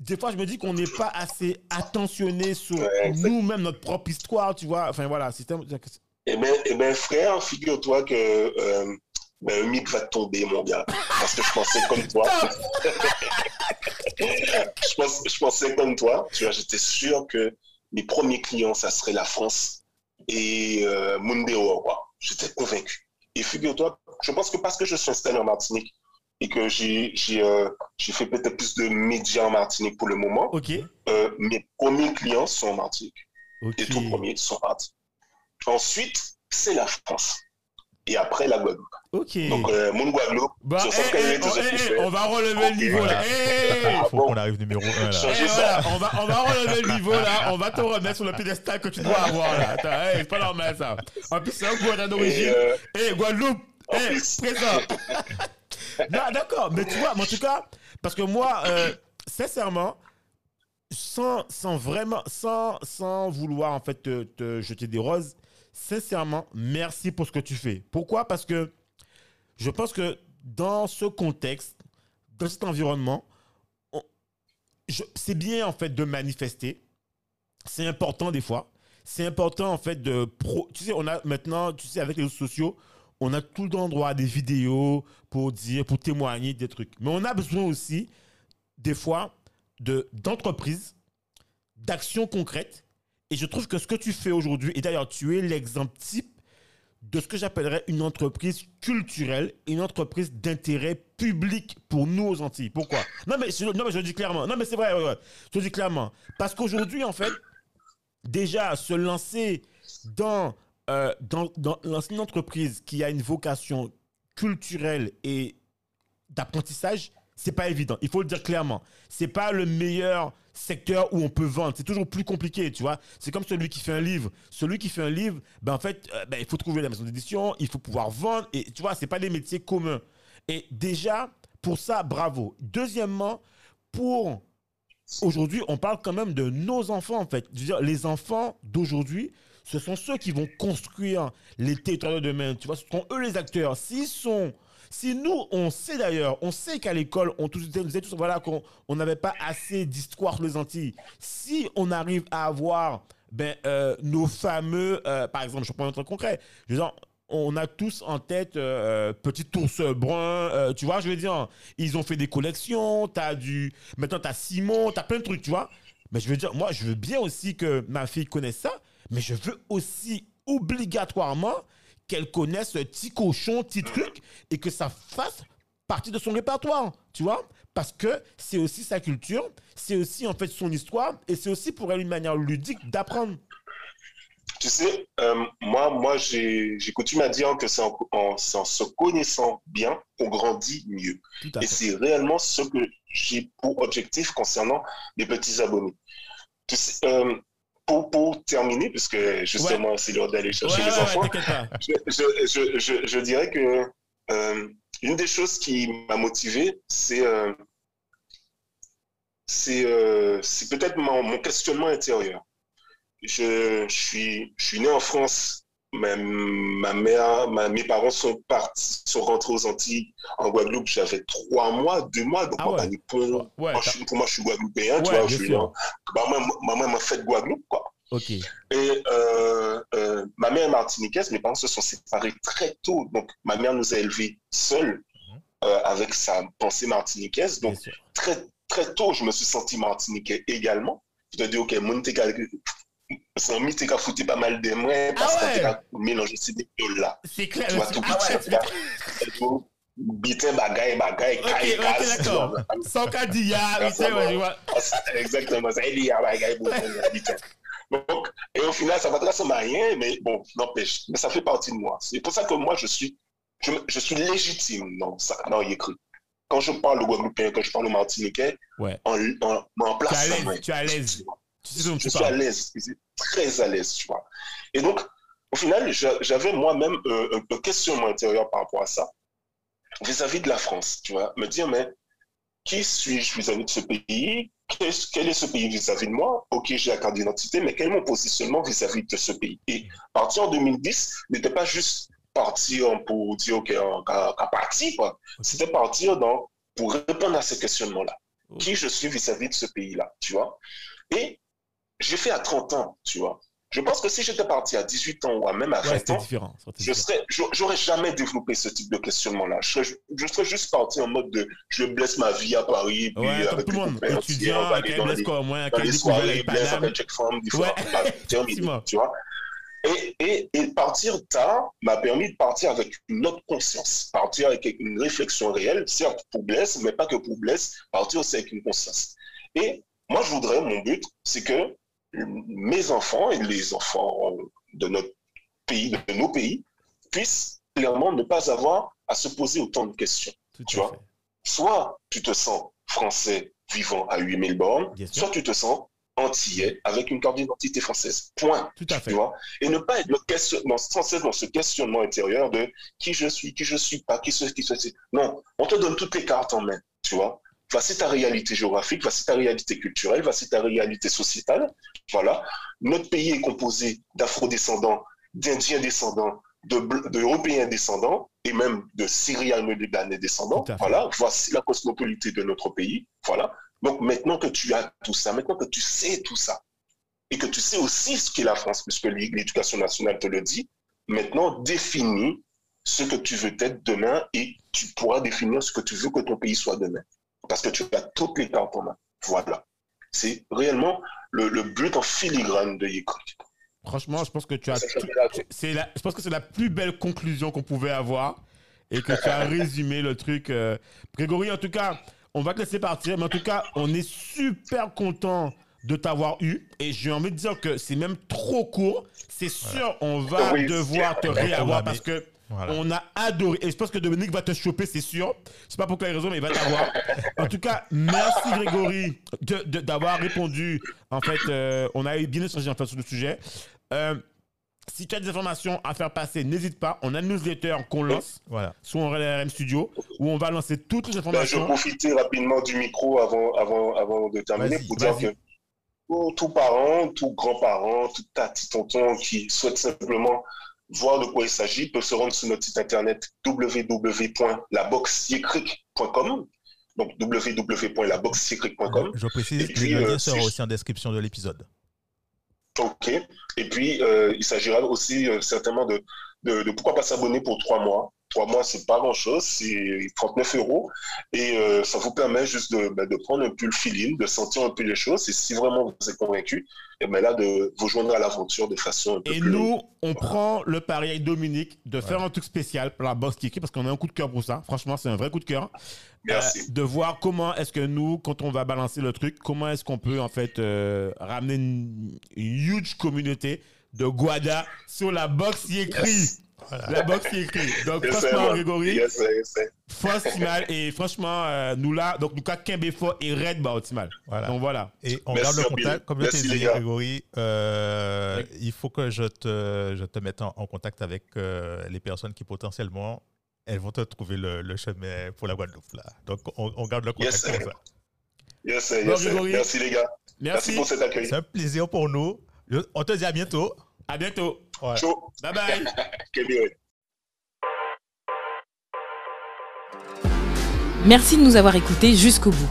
Speaker 3: des fois, je me dis qu'on n'est pas assez attentionné sur
Speaker 2: Ouais,
Speaker 3: nous-mêmes, notre propre histoire, tu vois. Enfin, voilà, c'est
Speaker 2: Eh bien, eh ben, frère, figure-toi que euh, ben, un mythe va tomber, mon gars. Parce que je pensais comme toi. je, pense- je pensais comme toi. Tu vois, j'étais sûr que mes premiers clients, ça serait la France et euh, Mundeo, quoi. J'étais convaincu. Et figure-toi, je pense que parce que je suis installé en Martinique et que j'ai euh, fait peut-être plus de médias en Martinique pour le moment, euh, mes premiers clients sont en Martinique les tout premiers sont partis. Ensuite, c'est la France. Et après, la Guadeloupe.
Speaker 3: Ok.
Speaker 2: Donc, euh, mon Guadeloupe,
Speaker 3: Bah,
Speaker 2: sur
Speaker 3: eh, eh, eh, on va relever le niveau là. Eh,
Speaker 2: Ah
Speaker 1: Faut qu'on arrive numéro 1 là.
Speaker 3: Voilà, on va, on va relever le niveau là. On va te remettre sur le piédestal que tu dois avoir là. C'est pas normal ça. En plus, c'est un Guadeloupe d'origine.
Speaker 2: euh,
Speaker 3: Eh, Guadeloupe, eh, présent. non, d'accord, mais tu vois, mais en tout cas, parce que moi, euh, sincèrement, sans, sans vraiment, sans, sans vouloir en fait te, te jeter des roses, sincèrement, merci pour ce que tu fais. Pourquoi? Parce que je pense que dans ce contexte, dans cet environnement, c'est bien en fait de manifester. C'est important des fois. C'est important en fait de pro. Tu sais, on a maintenant, tu sais, avec les réseaux sociaux, on a tout le droit à des vidéos pour dire, pour témoigner des trucs. Mais on a besoin aussi, des fois, de d'entreprises, d'actions concrètes. Et je trouve que ce que tu fais aujourd'hui, et d'ailleurs, tu es l'exemple type de ce que j'appellerais une entreprise culturelle, une entreprise d'intérêt public pour nous aux Antilles. Pourquoi? Non mais, je, non, mais je le dis clairement. Non, mais c'est vrai, je le dis clairement. Parce qu'aujourd'hui, en fait, déjà, se lancer dans, euh, dans, dans, dans une entreprise qui a une vocation culturelle et d'apprentissage, c'est pas évident. Il faut le dire clairement. C'est pas le meilleur secteur où on peut vendre. C'est toujours plus compliqué, tu vois. C'est comme celui qui fait un livre. Celui qui fait un livre, ben en fait, euh, ben, il faut trouver la maison d'édition, il faut pouvoir vendre. Et tu vois, c'est pas des métiers communs. Et déjà, pour ça, bravo. Deuxièmement, pour aujourd'hui, on parle quand même de nos enfants, en fait. Je veux dire, les enfants d'aujourd'hui, ce sont ceux qui vont construire les territoires de demain. Tu vois, ce sont eux les acteurs. S'ils sont. Si nous, on sait d'ailleurs, on sait qu'à l'école, on nous disait tous, voilà, qu'on on n'avait pas assez d'histoire sur les Antilles. Si on arrive à avoir ben, euh, nos fameux, euh, par exemple, je prends un truc concret, je on a tous en tête euh, Petit Ours Brun, tu vois, je veux dire, ils ont fait des collections, t'as du, maintenant t'as Simon, t'as plein de trucs, tu vois? Mais je veux dire, moi, je veux bien aussi que ma fille connaisse ça, mais je veux aussi obligatoirement qu'elle connaisse petit cochon, petit truc, et que ça fasse partie de son répertoire, tu vois? parce que c'est aussi sa culture, c'est aussi en fait son histoire et c'est aussi pour elle une manière ludique d'apprendre.
Speaker 2: Tu sais, euh, moi, moi j'ai coutume à dire que c'est en, en- c'est en se connaissant bien qu'on grandit mieux. Et c'est réellement ce que j'ai pour objectif concernant les petits abonnés. Tu sais, euh, pour, pour terminer, puisque justement c'est l'heure d'aller chercher
Speaker 3: ouais,
Speaker 2: les
Speaker 3: ouais,
Speaker 2: enfants, je, je, je, je, je dirais que euh, une des choses qui m'a motivé, c'est euh, c'est euh, peut-être mon, mon questionnement intérieur. Je, je, suis, je suis né en France. Ma, ma mère, ma- mes parents sont partis, sont rentrés aux Antilles en Guadeloupe. J'avais trois mois, deux mois. Donc,
Speaker 3: Ah ouais.
Speaker 2: moi, je pour moi, je suis guadeloupéen. tu
Speaker 3: Ouais,
Speaker 2: vois,
Speaker 3: bien
Speaker 2: je suis
Speaker 3: sûr.
Speaker 2: là. Maman, maman m'a fait de Guadeloupe, quoi.
Speaker 3: ok.
Speaker 2: Et euh, euh, ma mère est martiniquaise, mes parents se sont séparés très tôt. Donc, ma mère nous a élevés seuls euh, avec sa pensée martiniquaise. Donc, très, très tôt, je me suis senti martiniquais également. Je te dis, OK, mon un mythe qui a foutu pas mal de moi parce
Speaker 3: Ah ouais.
Speaker 2: qu'à mélanger ces deux-là.
Speaker 3: C'est clair.
Speaker 2: Tu vois, tout
Speaker 3: Ah
Speaker 2: Bitin, bagaille, bagaille,
Speaker 3: Ok,
Speaker 2: caille,
Speaker 3: ok,
Speaker 2: casse,
Speaker 3: d'accord. Sans vois.
Speaker 2: Exactement, ça il y a bagaille, beaucoup, bitin. Donc, et au final, ça va très à rien, mais bon, n'empêche. Mais ça fait partie de moi. C'est pour ça que moi, je suis, je, je suis légitime dans ça, dans écrit. Quand je parle au Guadeloupéen, quand je parle au Martiniquais,
Speaker 3: Ouais.
Speaker 2: place.
Speaker 3: l'aise, tu es à l'aise. Tu sais ce dont
Speaker 2: Je suis à l'aise, très à l'aise, tu vois. Et donc, au final, j'a- j'avais moi-même euh, un- questionnement intérieur par rapport à ça, vis-à-vis de la France, tu vois. Me dire, mais qui suis-je vis-à-vis de ce pays? Quel est ce pays vis-à-vis de moi? Ok, j'ai la carte d'identité, mais quel est mon positionnement vis-à-vis de ce pays? Et partir en 2010 n'était pas juste partir pour dire, OK, on a parti, quoi. C'était partir dans, pour répondre à ces questionnements-là.
Speaker 3: Ok.
Speaker 2: Qui je suis vis-à-vis de ce pays-là, tu vois? Et j'ai fait à 30 ans, tu vois. Je pense que si j'étais parti à 18 ans ou à même à
Speaker 3: Ouais,
Speaker 2: 20
Speaker 3: c'était
Speaker 2: ans,
Speaker 3: différent.
Speaker 2: je serais, j'aurais- jamais développé ce type de questionnement-là. Je serais, je serais juste parti en mode de je blesse ma vie à Paris, puis
Speaker 3: Ouais, comme
Speaker 2: avec
Speaker 3: tout le monde. Étudiant, avec un blesse
Speaker 2: les-
Speaker 3: comme moi, avec
Speaker 2: les soirées, blesse avec Jack Femme, des fois,
Speaker 3: Ouais, effectivement.
Speaker 2: tu vois. Et, et, et partir tard m'a permis de partir avec une autre conscience, partir avec une réflexion réelle, certes pour Blaise, mais pas que pour Blaise, partir aussi avec une conscience. Et moi, je voudrais, mon but, c'est que mes enfants et les enfants de notre pays, de nos pays, puissent clairement ne pas avoir à se poser autant de questions.
Speaker 3: Tout
Speaker 2: Tu vois.
Speaker 3: fait.
Speaker 2: Soit tu te sens français vivant à 8000 bornes, soit tu te sens antillais avec une carte d'identité française. Point.
Speaker 3: Tout à fait.
Speaker 2: Tu vois et ne pas être le question, dans, sans cesse dans ce questionnement intérieur de qui je suis, qui je suis pas, qui ce qui ce c'est. Non, on te donne toutes les cartes en main, tu vois. Voici ta réalité géographique, voici ta réalité culturelle, voici ta réalité sociétale. Voilà. Notre pays est composé d'afro-descendants, d'Indiens descendants, de Bl- d'Européens descendants et même de Syriano-Libanais descendants.
Speaker 3: Tout à fait.
Speaker 2: Voilà. Voici la cosmopolité de notre pays. Voilà. Donc maintenant que tu as tout ça, maintenant que tu sais tout ça, et que tu sais aussi ce qu'est la France, puisque l'éducation nationale te le dit, maintenant définis ce que tu veux être demain et tu pourras définir ce que tu veux que ton pays soit demain. Parce que tu as toutes les cartes en main. Voilà. C'est réellement le, le but en filigrane de Yékrik.
Speaker 3: Franchement, je pense que tu as. C'est la- je pense que c'est la plus belle conclusion qu'on pouvait avoir et que tu as résumé le truc. euh. Grégory, en tout cas, on va te laisser partir, mais en tout cas, on est super content de t'avoir eu et j'ai envie de dire que c'est même trop court. C'est sûr, on va
Speaker 2: Oui,
Speaker 3: devoir te réavoir parce que
Speaker 1: Voilà.
Speaker 3: on a adoré. Et je pense que Dominique va te choper, c'est sûr. Je sais pas pour quelle raison, mais il va t'avoir. En tout cas, merci Grégory de- de- d'avoir répondu. En fait, euh, on a eu bien échangé en fait sur le sujet. Euh, si tu as des informations à faire passer, n'hésite pas. On a une newsletter qu'on lance
Speaker 1: Voilà.
Speaker 3: sur RM Studio où on va lancer toutes les
Speaker 2: Ben, je vais
Speaker 3: informations.
Speaker 2: profiter rapidement du micro avant, avant, avant de terminer pour dire que tout, tout parent, tout grand-parent, tout tati tonton qui souhaite simplement voir de quoi il s'agit peut se rendre sur notre site internet www.laboxyécric.com donc www.laboxyécric.com
Speaker 1: Je précise
Speaker 2: Et
Speaker 1: que
Speaker 2: puis,
Speaker 1: le lien
Speaker 2: euh, je-
Speaker 1: aussi en description de l'épisode.
Speaker 2: Ok. Et puis, euh, il s'agira aussi euh, certainement de, de, de pourquoi pas s'abonner pour trois mois trois mois, c'est pas grand-chose, c'est 39 euros. Et euh, ça vous permet juste de, bah, de prendre un peu le feeling, de sentir un peu les choses. Et si vraiment vous êtes convaincu, et ben là, de vous joindre à l'aventure de façon un peu
Speaker 3: Et
Speaker 2: plus
Speaker 3: nous, on prend le pari avec Dominique de faire un truc spécial pour la box kick parce qu'on a un coup de cœur pour ça. Franchement, c'est un vrai coup de cœur.
Speaker 2: Merci.
Speaker 3: Euh, de voir comment est-ce que nous, quand on va balancer le truc, comment est-ce qu'on peut en fait euh, ramener une, une huge communauté de Guada sur la box y écrit.
Speaker 2: Yes.
Speaker 3: La box y écrit. Donc
Speaker 2: Yes,
Speaker 3: franchement,
Speaker 2: sir.
Speaker 3: Grégory,
Speaker 2: Yes, sir, yes, sir.
Speaker 3: force Timal et franchement, euh, nous là, donc nous cas Kembe fort et Red bah, Timal.
Speaker 1: Voilà.
Speaker 3: Donc voilà.
Speaker 1: Et on
Speaker 2: Merci,
Speaker 1: garde le
Speaker 2: Bill.
Speaker 1: contact. Comme je t'ai dit. Grégory, euh,
Speaker 3: Oui.
Speaker 1: il faut que je te, je te mette en, en contact avec euh, les personnes qui potentiellement elles vont te trouver le, le chemin pour la Guadeloupe. Là. Donc, on, on garde le contact
Speaker 2: Yes,
Speaker 1: comme
Speaker 2: sir.
Speaker 1: ça.
Speaker 2: Yes,
Speaker 3: Bon,
Speaker 2: yes. Merci les gars. Merci
Speaker 3: Merci.
Speaker 2: pour cet accueil.
Speaker 1: C'est un plaisir pour nous. On te dit à bientôt.
Speaker 3: À bientôt.
Speaker 1: Ouais.
Speaker 2: Chaud.
Speaker 3: Bye bye.
Speaker 4: Merci de nous avoir écoutés jusqu'au bout.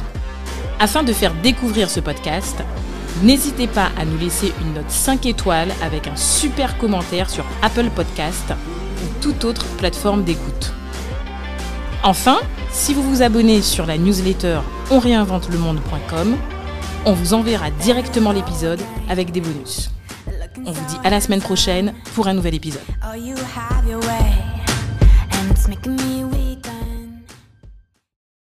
Speaker 4: Afin de faire découvrir ce podcast, n'hésitez pas à nous laisser une note 5 étoiles avec un super commentaire sur Apple Podcast ou toute autre plateforme d'écoute. Enfin, si vous vous abonnez sur la newsletter onréinventelemonde.com, on vous enverra directement l'épisode avec des bonus. On vous dit à la semaine prochaine pour un nouvel épisode.